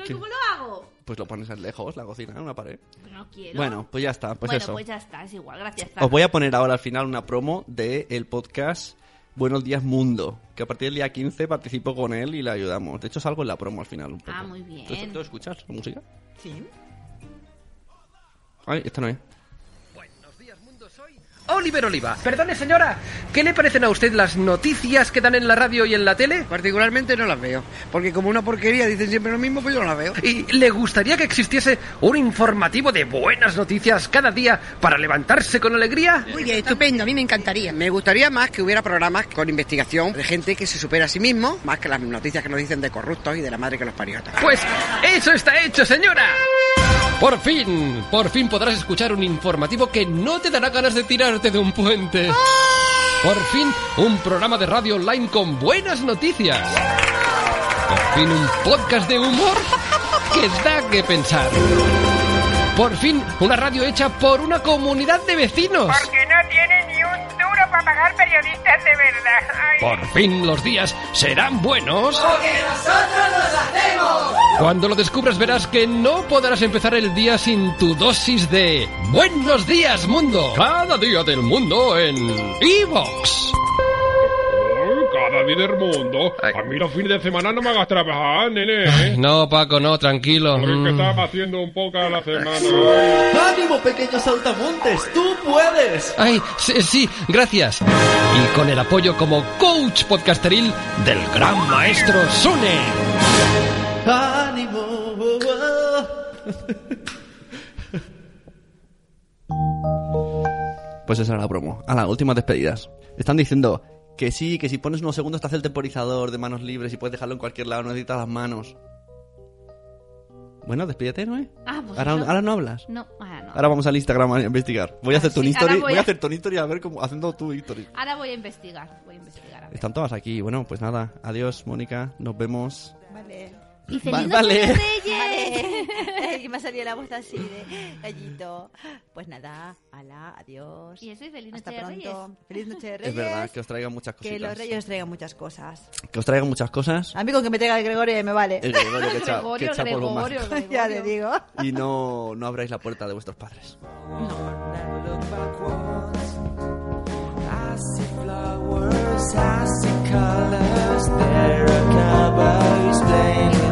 ¿Pero cómo lo hago? Pues lo pones lejos, la cocina, en una pared. No quiero. Bueno, pues ya está, pues bueno, eso. pues ya está, es igual, gracias. Os voy a poner ahora al final una promo del el podcast Buenos Días Mundo, que a partir del día 15 participo con él y le ayudamos. De hecho, salgo en la promo al final un poco. Ah, muy bien. ¿Tú, tú escuchas la música? Sí. Ay, esta no es. Oliver Oliva. Perdone, señora, ¿qué le parecen a usted las noticias que dan en la radio y en la tele? Particularmente no las veo, porque como una porquería dicen siempre lo mismo, pues yo no las veo. ¿Y le gustaría que existiese un informativo de buenas noticias cada día para levantarse con alegría? Muy bien, estupendo, a mí me encantaría. Me gustaría más que hubiera programas con investigación de gente que se supera a sí mismo, más que las noticias que nos dicen de corruptos y de la madre que los parió. Pues eso está hecho, señora. Por fin, por fin podrás escuchar un informativo que no te dará ganas de tirarte de un puente. Por fin, un programa de radio online con buenas noticias. Por fin, un podcast de humor que da que pensar. Por fin, una radio hecha por una comunidad de vecinos. Porque no tiene ni un duro para pagar periodistas de verdad. Ay. Por fin los días serán buenos. Cuando lo descubras verás que no podrás empezar el día sin tu dosis de Buenos días mundo. Cada día del mundo en Evox. Cada día del mundo. A mí los fines de semana no me hagas trabajar, nene. No, Paco, no, tranquilo. Porque es que Mm. estaba haciendo un poco a la semana. ¡Ánimo, pequeños saltamontes! ¡Tú puedes! Ay, sí, sí, gracias. Y con el apoyo como coach podcasteril del gran maestro Sune. ¡Ánimo! *laughs* Pues esa era la promo. A las últimas despedidas. Están diciendo que sí, que si pones unos segundos te hace el temporizador de manos libres y puedes dejarlo en cualquier lado, no necesitas las manos. Bueno, despídete, ¿no? Ah, pues ahora, no hablas. No, ahora no. Ahora vamos al Instagram a investigar. Voy a hacer tu sí, ahora Voy, voy a a- hacer tu history a ver cómo haciendo tu history. Ahora voy a investigar, voy a investigar. a ver. Están todas aquí. Bueno, pues nada. Adiós, Mónica. Nos vemos. Vale. Y Va- feliz vale. Reyes. *laughs* *laughs* Que me ha salido la voz así de gallito. Pues nada, ala, adiós. Y eso, y feliz Hasta Noche de pronto. Reyes. Feliz noche de Reyes. *laughs* Es verdad, que os traigan muchas Que cositas. los reyes os traigan muchas cosas. Que os traigan muchas cosas. A mí con que me traiga el Gregorio me vale. El Gregorio que *laughs* echa, que Gregorio, echa polvo Gregorio, mágico. ya te digo. Y no, no abráis la puerta de vuestros padres. Never